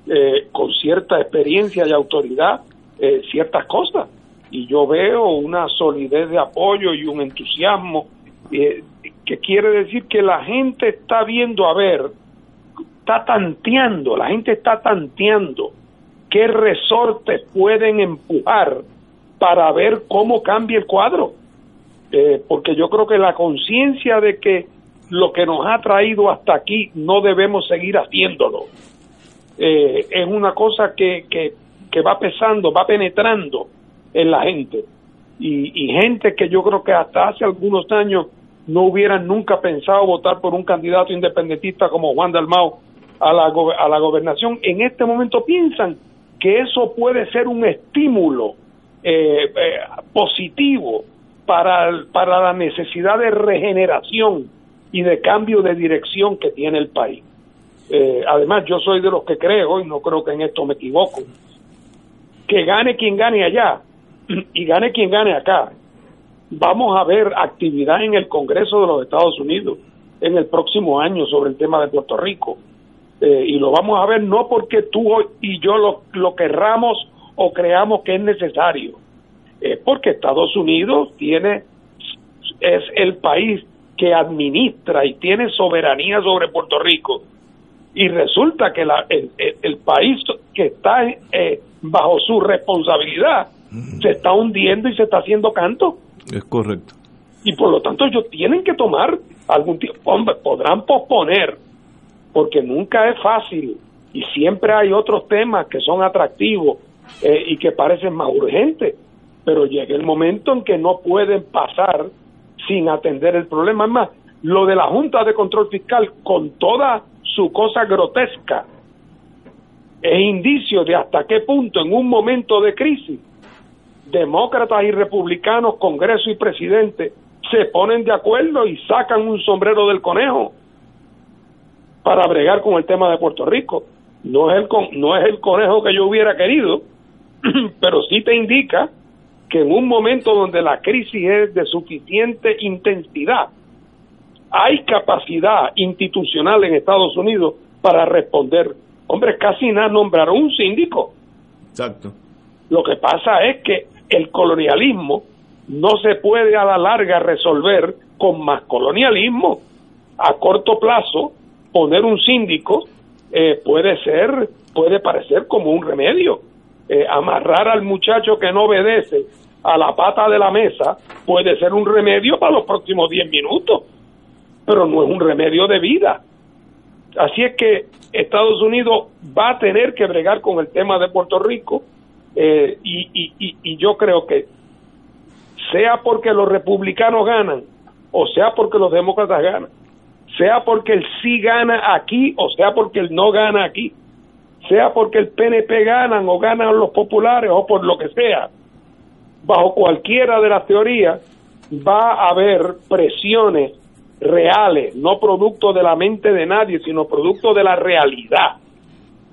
eh, con cierta experiencia y autoridad eh, ciertas cosas y yo veo una solidez de apoyo y un entusiasmo eh, que quiere decir que la gente está viendo a ver está tanteando, la gente está tanteando qué resortes pueden empujar para ver cómo cambia el cuadro. Eh, porque yo creo que la conciencia de que lo que nos ha traído hasta aquí no debemos seguir haciéndolo eh, es una cosa que, que, que va pesando, va penetrando en la gente. Y, gente que yo creo que hasta hace algunos años no hubieran nunca pensado votar por un candidato independentista como Juan Dalmao a la, a la gobernación, en este momento piensan que eso puede ser un estímulo eh, eh, positivo para, para la necesidad de regeneración y de cambio de dirección que tiene el país. Eh, además, yo soy de los que creo, y no creo que en esto me equivoco, que gane quien gane allá y gane quien gane acá. Vamos a ver actividad en el Congreso de los Estados Unidos en el próximo año sobre el tema de Puerto Rico. Eh, y lo vamos a ver no porque tú y yo lo, lo querramos o creamos que es necesario, es porque Estados Unidos tiene es el país que administra y tiene soberanía sobre Puerto Rico y resulta que la- el, el- el país que está eh, bajo su responsabilidad se está hundiendo y se está haciendo canto Es correcto. y por lo tanto ellos tienen que tomar algún tiempo, hombre, podrán posponer porque nunca es fácil y siempre hay otros temas que son atractivos eh, y que parecen más urgentes, pero llega el momento en que no pueden pasar sin atender el problema. Es más, lo de la Junta de Control Fiscal, con toda su cosa grotesca, es indicio de hasta qué punto en un momento de crisis, demócratas y republicanos, Congreso y presidente, se ponen de acuerdo y sacan un sombrero del conejo para bregar con el tema de Puerto Rico. No es el, con- no es el conejo que yo hubiera querido, pero sí te indica que en un momento donde la crisis es de suficiente intensidad, hay capacidad institucional en Estados Unidos para responder. Hombre, casi nada nombraron un síndico. Exacto. Lo que pasa es que el colonialismo no se puede a la larga resolver con más colonialismo. A corto plazo, poner un síndico eh, puede ser, puede parecer como un remedio. Eh, amarrar al muchacho que no obedece a la pata de la mesa puede ser un remedio para los próximos 10 minutos, pero no es un remedio de vida. Así es que Estados Unidos va a tener que bregar con el tema de Puerto Rico eh, y, y- y- y yo creo que sea porque los republicanos ganan o sea porque los demócratas ganan, sea porque el sí gana aquí o sea porque el no gana aquí, sea porque el PNP ganan o ganan los populares o por lo que sea, bajo cualquiera de las teorías va a haber presiones reales, no producto de la mente de nadie, sino producto de la realidad,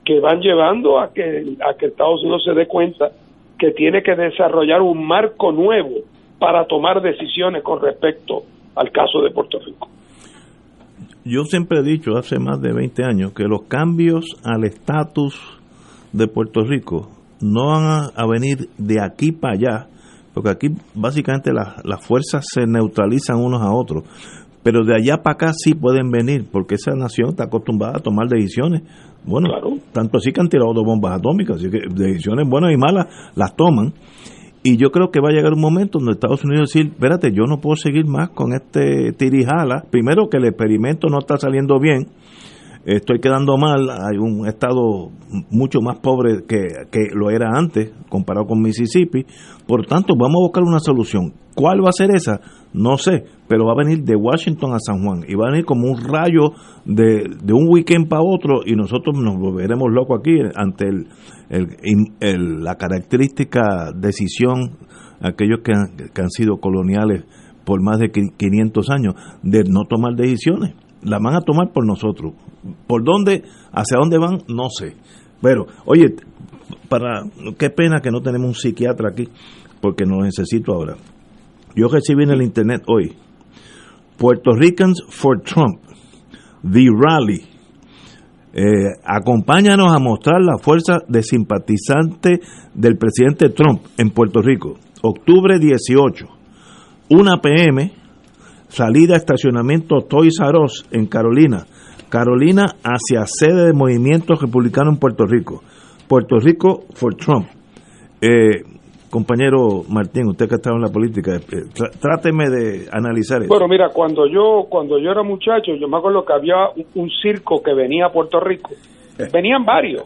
que van llevando a que, a que Estados Unidos se dé cuenta que tiene que desarrollar un marco nuevo para tomar decisiones con respecto al caso de Puerto Rico. Yo siempre he dicho hace más de 20 años que los cambios al estatus de Puerto Rico no van a, venir de aquí para allá, porque aquí básicamente las, las fuerzas se neutralizan unos a otros, pero de allá para acá sí pueden venir, porque esa nación está acostumbrada a tomar decisiones. Bueno, tanto así que han tirado dos bombas atómicas, así que decisiones buenas y malas las toman. Y yo creo que va a llegar un momento donde Estados Unidos decir, espérate, yo no puedo seguir más con este tirijala. Primero que el experimento no está saliendo bien. Estoy quedando mal, hay un estado mucho más pobre que, que lo era antes, comparado con Mississippi, por tanto vamos a buscar una solución. ¿Cuál va a ser esa? No sé, pero va a venir de Washington a San Juan y va a venir como un rayo de, de un weekend para otro y nosotros nos volveremos locos aquí ante el, la característica decisión, aquellos que han, que han sido coloniales por más de 500 años, de no tomar decisiones. La van a tomar por nosotros. ¿Por dónde, hacia dónde van? No sé. Pero, oye, para qué pena que no tenemos un psiquiatra aquí, porque no lo necesito ahora. Yo recibí en el internet hoy Puerto Ricans for Trump, The Rally. Eh, acompáñanos a mostrar la fuerza de simpatizante del presidente Trump en Puerto Rico. Octubre 18, 1 pm, salida estacionamiento Toys R en Carolina. Carolina hacia sede de movimiento republicano en Puerto Rico. Puerto Rico for Trump. Eh, compañero Martín, usted que ha estado en la política, eh, tráteme de analizar eso. Bueno, mira, cuando yo cuando yo era muchacho, yo me acuerdo que había un, circo que venía a Puerto Rico. Venían varios,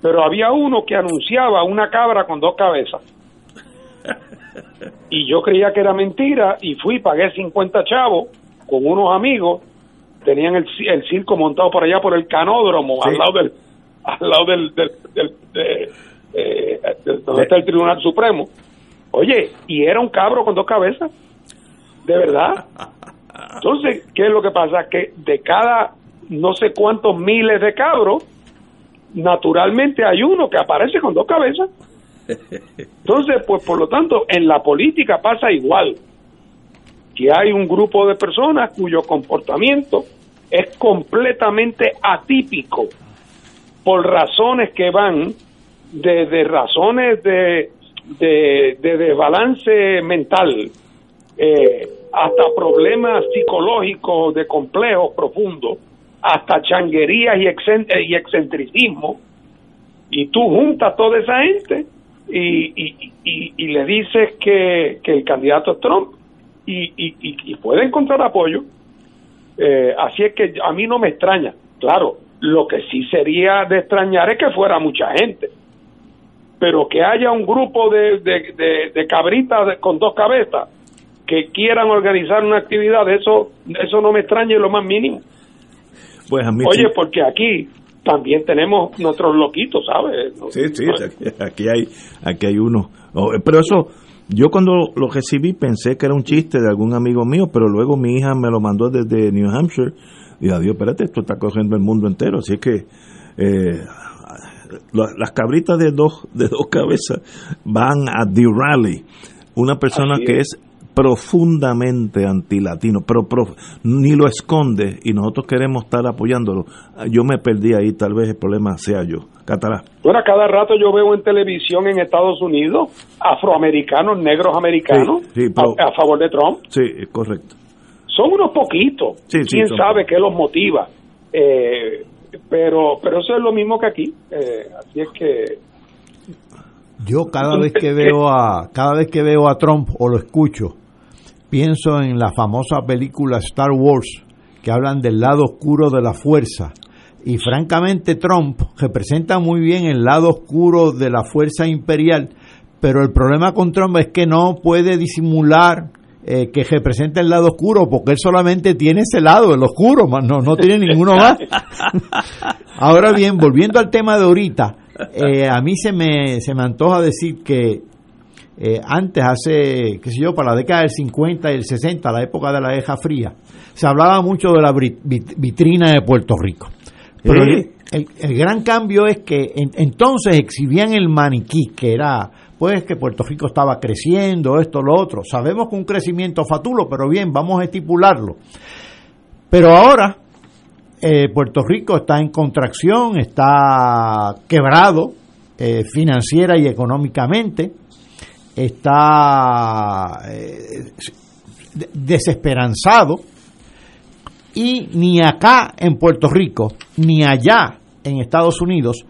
pero había uno que anunciaba una cabra con dos cabezas. Y yo creía que era mentira y fui, pagué 50 chavos con unos amigos, tenían el, el circo montado por allá por el canódromo, al lado del al lado del, del, del eh, donde está el Tribunal Supremo. Oye, y era un cabro con dos cabezas, de verdad. Entonces, ¿qué es lo que pasa? Que de cada no sé cuántos miles de cabros, naturalmente hay uno que aparece con dos cabezas. Entonces, pues por lo tanto, en la política pasa igual, que hay un grupo de personas cuyo comportamiento es completamente atípico por razones que van desde razones de, de, desbalance mental eh, hasta problemas psicológicos de complejos profundos, hasta changuerías y, eh, y excentricismo, y tú juntas toda esa gente y, y, le dices que, el candidato es Trump y, y, puede encontrar apoyo. Eh, así es que a mí no me extraña. Claro, lo que sí sería de extrañar es que fuera mucha gente pero que haya un grupo de, de, cabritas con dos cabezas que quieran organizar una actividad, eso, eso no me extraña en lo más mínimo. Pues Oye, porque aquí también tenemos nuestros loquitos, ¿sabes? Sí, sí, aquí, hay, aquí hay uno. Oh, pero eso, yo cuando lo recibí pensé que era un chiste de algún amigo mío, pero luego mi hija me lo mandó desde New Hampshire. Y adiós, espérate, esto está cogiendo el mundo entero, así que eh, las cabritas de dos, de dos cabezas van a The Rally, una persona que es profundamente antilatino, pero ni lo esconde y nosotros queremos estar apoyándolo. Yo me perdí ahí, tal vez el problema sea yo. Catalá. Bueno, cada rato yo veo en televisión en Estados Unidos afroamericanos, negros americanos a, favor de Trump. Sí, correcto. Son unos poquitos. ¿Quién sabe qué los motiva? Eh, pero pero eso es lo mismo que aquí eh, así es que yo cada vez que veo a cada vez que veo a Trump o lo escucho pienso en la famosa película Star Wars que hablan del lado oscuro de la fuerza y francamente Trump representa muy bien el lado oscuro de la fuerza imperial pero el problema con Trump es que no puede disimular eh, que representa el lado oscuro, porque él solamente tiene ese lado, el oscuro, no, no tiene ninguno más. Ahora bien, volviendo al tema de ahorita, eh, a mí se me, se me antoja decir que eh, antes, hace, qué sé yo, para la década del 50 y el 60, la época de la Guerra Fría, se hablaba mucho de la vitrina de Puerto Rico. Pero el, gran cambio es que entonces exhibían el maniquí, que era pues que Puerto Rico estaba creciendo, esto, lo otro. Sabemos que un crecimiento fatulo, pero bien, vamos a estipularlo. Pero ahora eh, Puerto Rico está en contracción, está quebrado eh, financiera y económicamente, está eh, desesperanzado y ni acá en Puerto Rico ni allá en Estados Unidos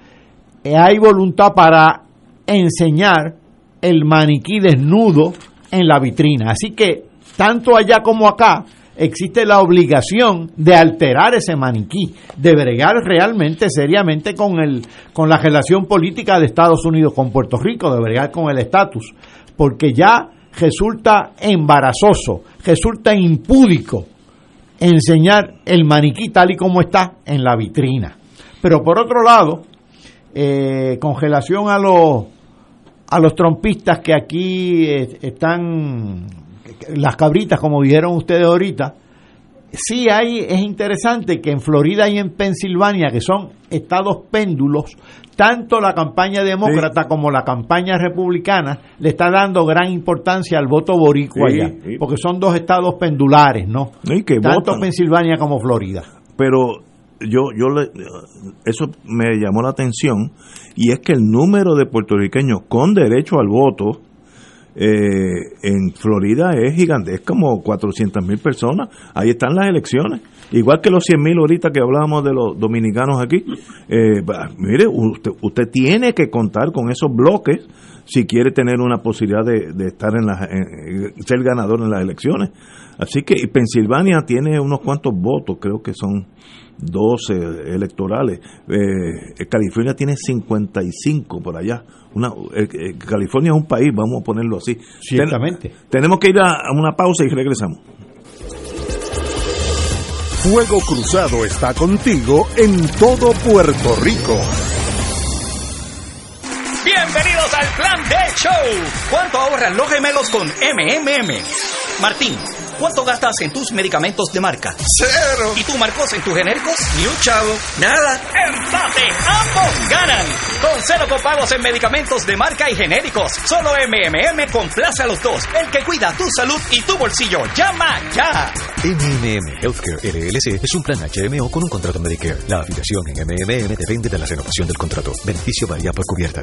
hay voluntad para enseñar el maniquí desnudo en la vitrina. Así que tanto allá como acá existe la obligación de alterar ese maniquí, de bregar realmente, seriamente con, el, con la relación política de Estados Unidos con Puerto Rico, de bregar con el estatus, porque ya resulta embarazoso, resulta impúdico enseñar el maniquí tal y como está en la vitrina. Pero por otro lado, eh, con relación a los a los trompistas que aquí eh, están las cabritas, como dijeron ustedes ahorita, sí hay, es interesante que en Florida y en Pensilvania, que son estados péndulos, tanto la campaña demócrata como la campaña republicana le está dando gran importancia al voto boricua Sí, allá, sí. porque son dos estados pendulares, ¿no? Que tanto votan. Pensilvania como Florida. pero yo yo le, eso me llamó la atención y es que el número de puertorriqueños con derecho al voto eh, en Florida es gigante, es como 400 mil personas. Ahí están las elecciones. Igual que los 100 mil ahorita que hablábamos de los dominicanos aquí. Eh, mire, usted, usted tiene que contar con esos bloques si quiere tener una posibilidad de, estar en las, ser ganador en las elecciones. Así que Pensilvania tiene unos cuantos votos, creo que son 12 electorales. Eh, California tiene 55 por allá. Una, eh, eh, California es un país, vamos a ponerlo así. Ciertamente. Ten- tenemos que ir a, a una pausa y regresamos. Fuego Cruzado está contigo en todo Puerto Rico. Bienvenidos al Plan de Show. ¿Cuánto ahorran los gemelos con MMM? Martín, ¿cuánto gastas en tus medicamentos de marca? Cero. ¿Y tú, Marcos, en tus genéricos? Ni un chavo. Nada. ¡Empate! ¡Ambos cero copagos en medicamentos de marca y genéricos. Solo MMM complace a los dos. El que cuida tu salud y tu bolsillo. ¡Llama ya! MMM Healthcare LLC es un plan HMO con un contrato Medicare. La afiliación en MMM depende de la renovación del contrato. Beneficio varía por cubierta.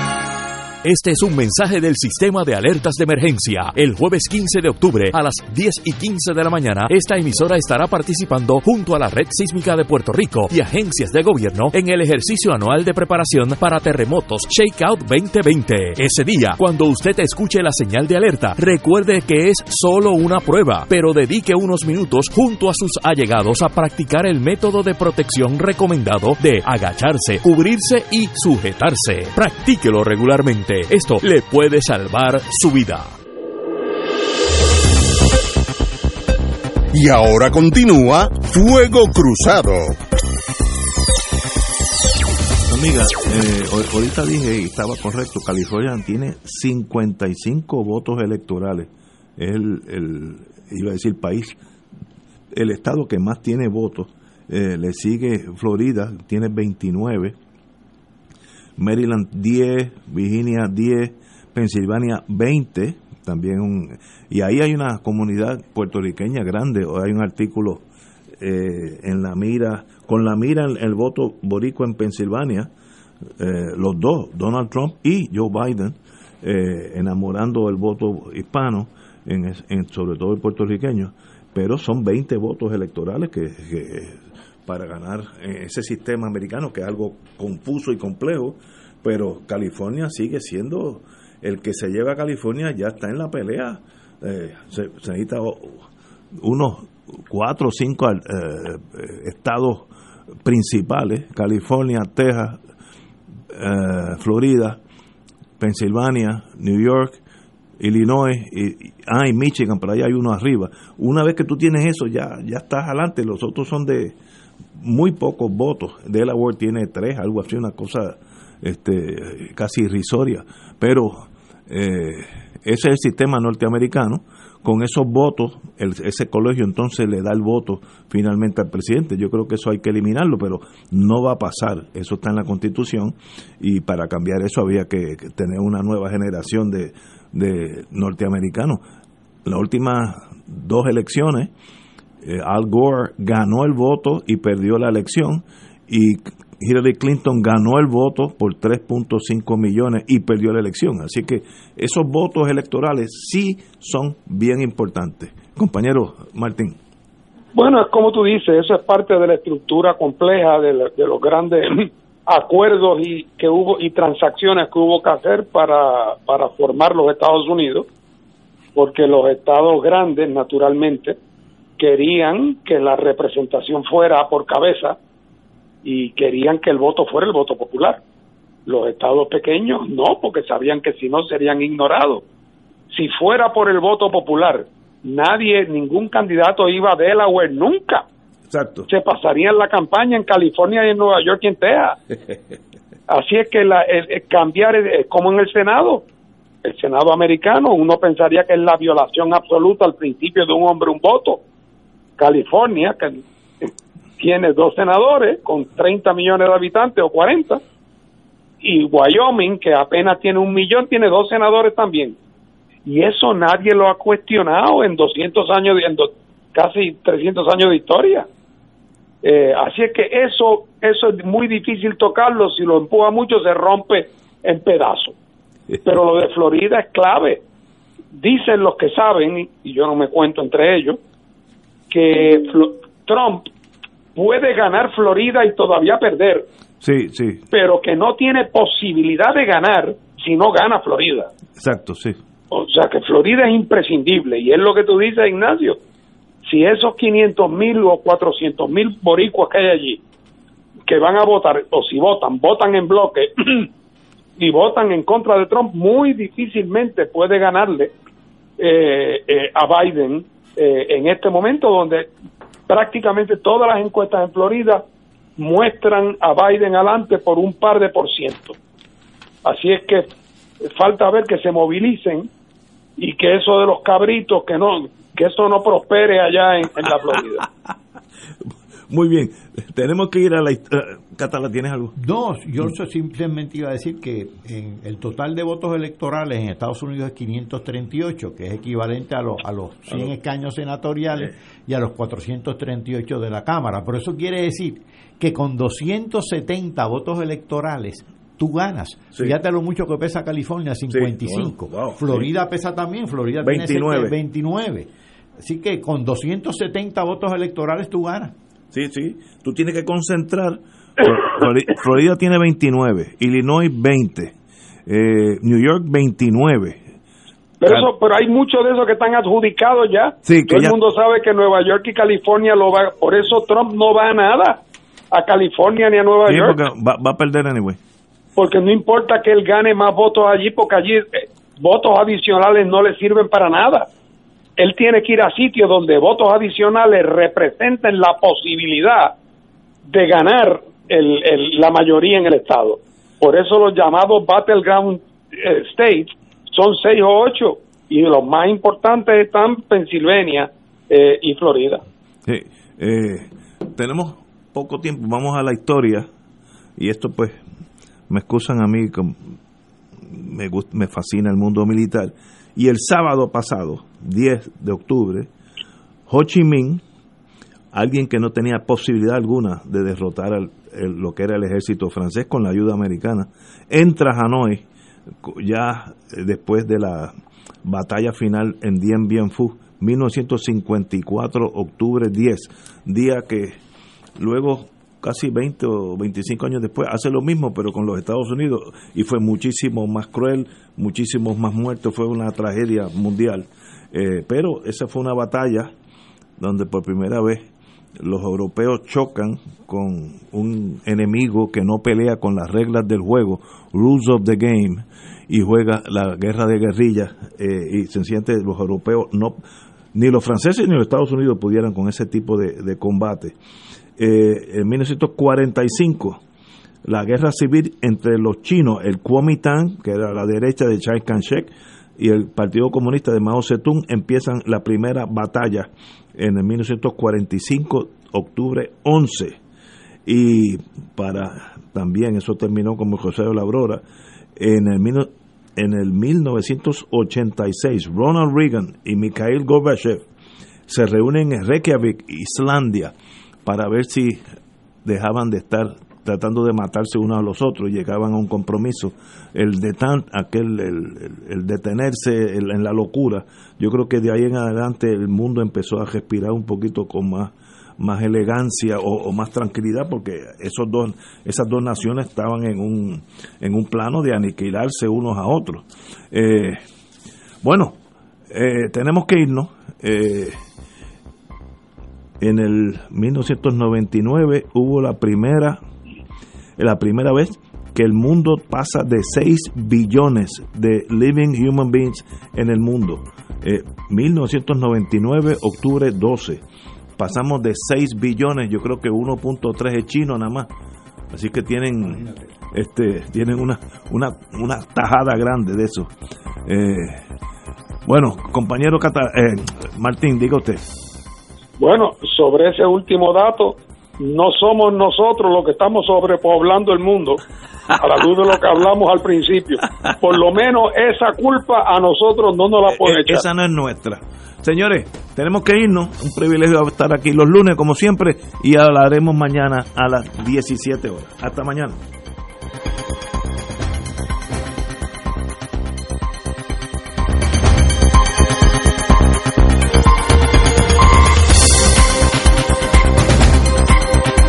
Este es un mensaje del sistema de alertas de emergencia. El jueves 15 de octubre a las 10 y 15 de la mañana, esta emisora estará participando junto a la Red Sísmica de Puerto Rico y agencias de gobierno en el ejercicio anual de preparación para terremotos Shakeout 2020. Ese día, cuando usted escuche la señal de alerta, recuerde que es solo una prueba, pero dedique unos minutos junto a sus allegados a practicar el método de protección recomendado de agacharse, cubrirse y sujetarse. Practíquelo regularmente. Esto le puede salvar su vida. Y ahora continúa Fuego Cruzado. Amiga, eh, ahor- ahorita dije y estaba correcto, California tiene 55 votos electorales. Es el, el- iba a decir país, el estado que más tiene votos. Eh, le sigue Florida, tiene 29. Maryland 10, Virginia 10, Pensilvania 20, también un, y ahí hay una comunidad puertorriqueña grande, hay un artículo eh, en la mira, con la mira el, el voto boricua en Pensilvania, eh, los dos, Donald Trump y Joe Biden, eh, enamorando el voto hispano, en, sobre todo el puertorriqueño, pero son 20 votos electorales que, para ganar ese sistema americano, que es algo confuso y complejo, pero California sigue siendo el que se lleva a California, ya está en la pelea. Eh, se, necesita unos cuatro o cinco eh, estados principales, California, Texas, eh, Florida, Pensilvania, New York, Illinois y, ah, y Michigan, pero ahí hay uno arriba. Una vez que tú tienes eso, ya, ya estás adelante. Los otros son de muy pocos votos. Delaware tiene tres, algo así, una cosa este, casi irrisoria. Pero eh, ese es el sistema norteamericano con esos votos, ese colegio entonces le da el voto finalmente al presidente. Yo creo que eso hay que eliminarlo, pero no va a pasar. Eso está en la Constitución y para cambiar eso había que, tener una nueva generación de, de norteamericanos. Las últimas dos elecciones, eh, Al Gore ganó el voto y perdió la elección y Hillary Clinton ganó el voto por 3.5 millones y perdió la elección. Así que esos votos electorales sí son bien importantes. Compañero Martín. Bueno, es como tú dices, eso es parte de la estructura compleja de, los grandes acuerdos y que hubo y transacciones que hubo que hacer para, para formar los Estados Unidos, porque los estados grandes, naturalmente, querían que la representación fuera por cabeza y querían que el voto fuera el voto popular. Los estados pequeños no, porque sabían que si no serían ignorados. Si fuera por el voto popular, nadie, ningún candidato iba a Delaware nunca. Exacto. Se pasaría la campaña en California y en Nueva York y en Texas. Así es que la, el, cambiar es como en el Senado. El Senado americano, uno pensaría que es la violación absoluta al principio de un hombre un voto. California, que tiene dos senadores con 30 millones de habitantes o 40, y Wyoming, que apenas tiene un millón, tiene dos senadores también. Y eso nadie lo ha cuestionado en 200 años, en casi 300 años de historia. Eh, así es que eso, eso es muy difícil tocarlo, si lo empuja mucho se rompe en pedazos. Pero lo de Florida es clave. Dicen los que saben, y yo no me cuento entre ellos, que Trump puede ganar Florida y todavía perder. Sí, sí. Pero que no tiene posibilidad de ganar si no gana Florida. Exacto, sí. O sea que Florida es imprescindible y es lo que tú dices, Ignacio. Si esos 500 mil o 400 mil boricuas que hay allí, que van a votar, o si votan, votan en bloque y votan en contra de Trump, muy difícilmente puede ganarle eh, eh, a Biden eh, en este momento donde prácticamente todas las encuestas en Florida muestran a Biden adelante por un par de por ciento. Así es que falta ver que se movilicen y que eso de los cabritos, que no, que eso no prospere allá en, la Florida. Muy bien, tenemos que ir a la... Catala, ¿tienes algo? No, yo simplemente iba a decir que en el total de votos electorales en Estados Unidos es 538, que es equivalente a, los a los 100 escaños senatoriales y a los 438 de la Cámara. Por eso quiere decir que con 270 votos electorales tú ganas. Fíjate lo mucho que pesa California, 55. Florida pesa también, Florida 29. tiene 29. Así que con 270 votos electorales tú ganas. Sí, sí. Tú tienes que concentrar. Florida tiene 29, Illinois 20, eh, New York 29. Pero, eso, pero hay muchos de esos que están adjudicados ya. Sí, Todo el mundo sabe que Nueva York y California lo va. Por eso Trump no va a nada a California ni a Nueva sí, York. Va, a perder anyway. Porque no importa que él gane más votos allí, porque allí eh, votos adicionales no le sirven para nada él tiene que ir a sitios donde votos adicionales representen la posibilidad de ganar la mayoría en el estado. Por eso los llamados battleground eh, states son seis o ocho y los más importantes están Pensilvania eh, y Florida. Eh, tenemos poco tiempo, vamos a la historia y esto pues me excusan a mí, me, me fascina el mundo militar y el sábado pasado, 10 de octubre, Ho Chi Minh, alguien que no tenía posibilidad alguna de derrotar al, lo que era el ejército francés con la ayuda americana, entra a Hanoi ya después de la batalla final en Dien Bien Phu, 1954, octubre 10, día que luego casi 20 o 25 años después hace lo mismo pero con los Estados Unidos y fue muchísimo más cruel, muchísimos más muertos, fue una tragedia mundial. Eh, pero esa fue una batalla donde por primera vez los europeos chocan con un enemigo que no pelea con las reglas del juego, rules of the game, y juega la guerra de guerrillas eh, y se siente los europeos no ni los franceses ni los Estados Unidos pudieran con ese tipo de, combate. Eh, en 1945 la guerra civil entre los chinos, el Kuomintang, que era la derecha de Chiang Kai-shek, y el Partido Comunista de Mao Zedong empiezan la primera batalla en el 1945, octubre 11. Y para también, eso terminó como José de la Aurora, en el, en el 1986, Ronald Reagan y Mikhail Gorbachev se reúnen en Reykjavik, Islandia, para ver si dejaban de estar tratando de matarse unos a los otros y llegaban a un compromiso. El, detan, aquel, el, detenerse en la locura, yo creo que de ahí en adelante el mundo empezó a respirar un poquito con más más elegancia o, más tranquilidad porque esos dos esas dos naciones estaban en un en un plano de aniquilarse unos a otros eh, bueno eh, tenemos que irnos eh, en el 1999 hubo la primera la primera vez que el mundo pasa de 6 billones de living human beings en el mundo. 1999, octubre 12. Pasamos de 6 billones, yo creo que 1.3 es chino nada más. Así que tienen este tienen una, una, una tajada grande de eso. Eh, bueno, compañero eh, Martín, diga usted. Bueno, sobre ese último dato, no somos nosotros los que estamos sobrepoblando el mundo, a la luz de lo que hablamos al principio. Por lo menos esa culpa a nosotros no nos la puede e-, echar. Esa no es nuestra. Señores, tenemos que irnos. Un privilegio estar aquí los lunes, como siempre, y hablaremos mañana a las 17 horas. Hasta mañana.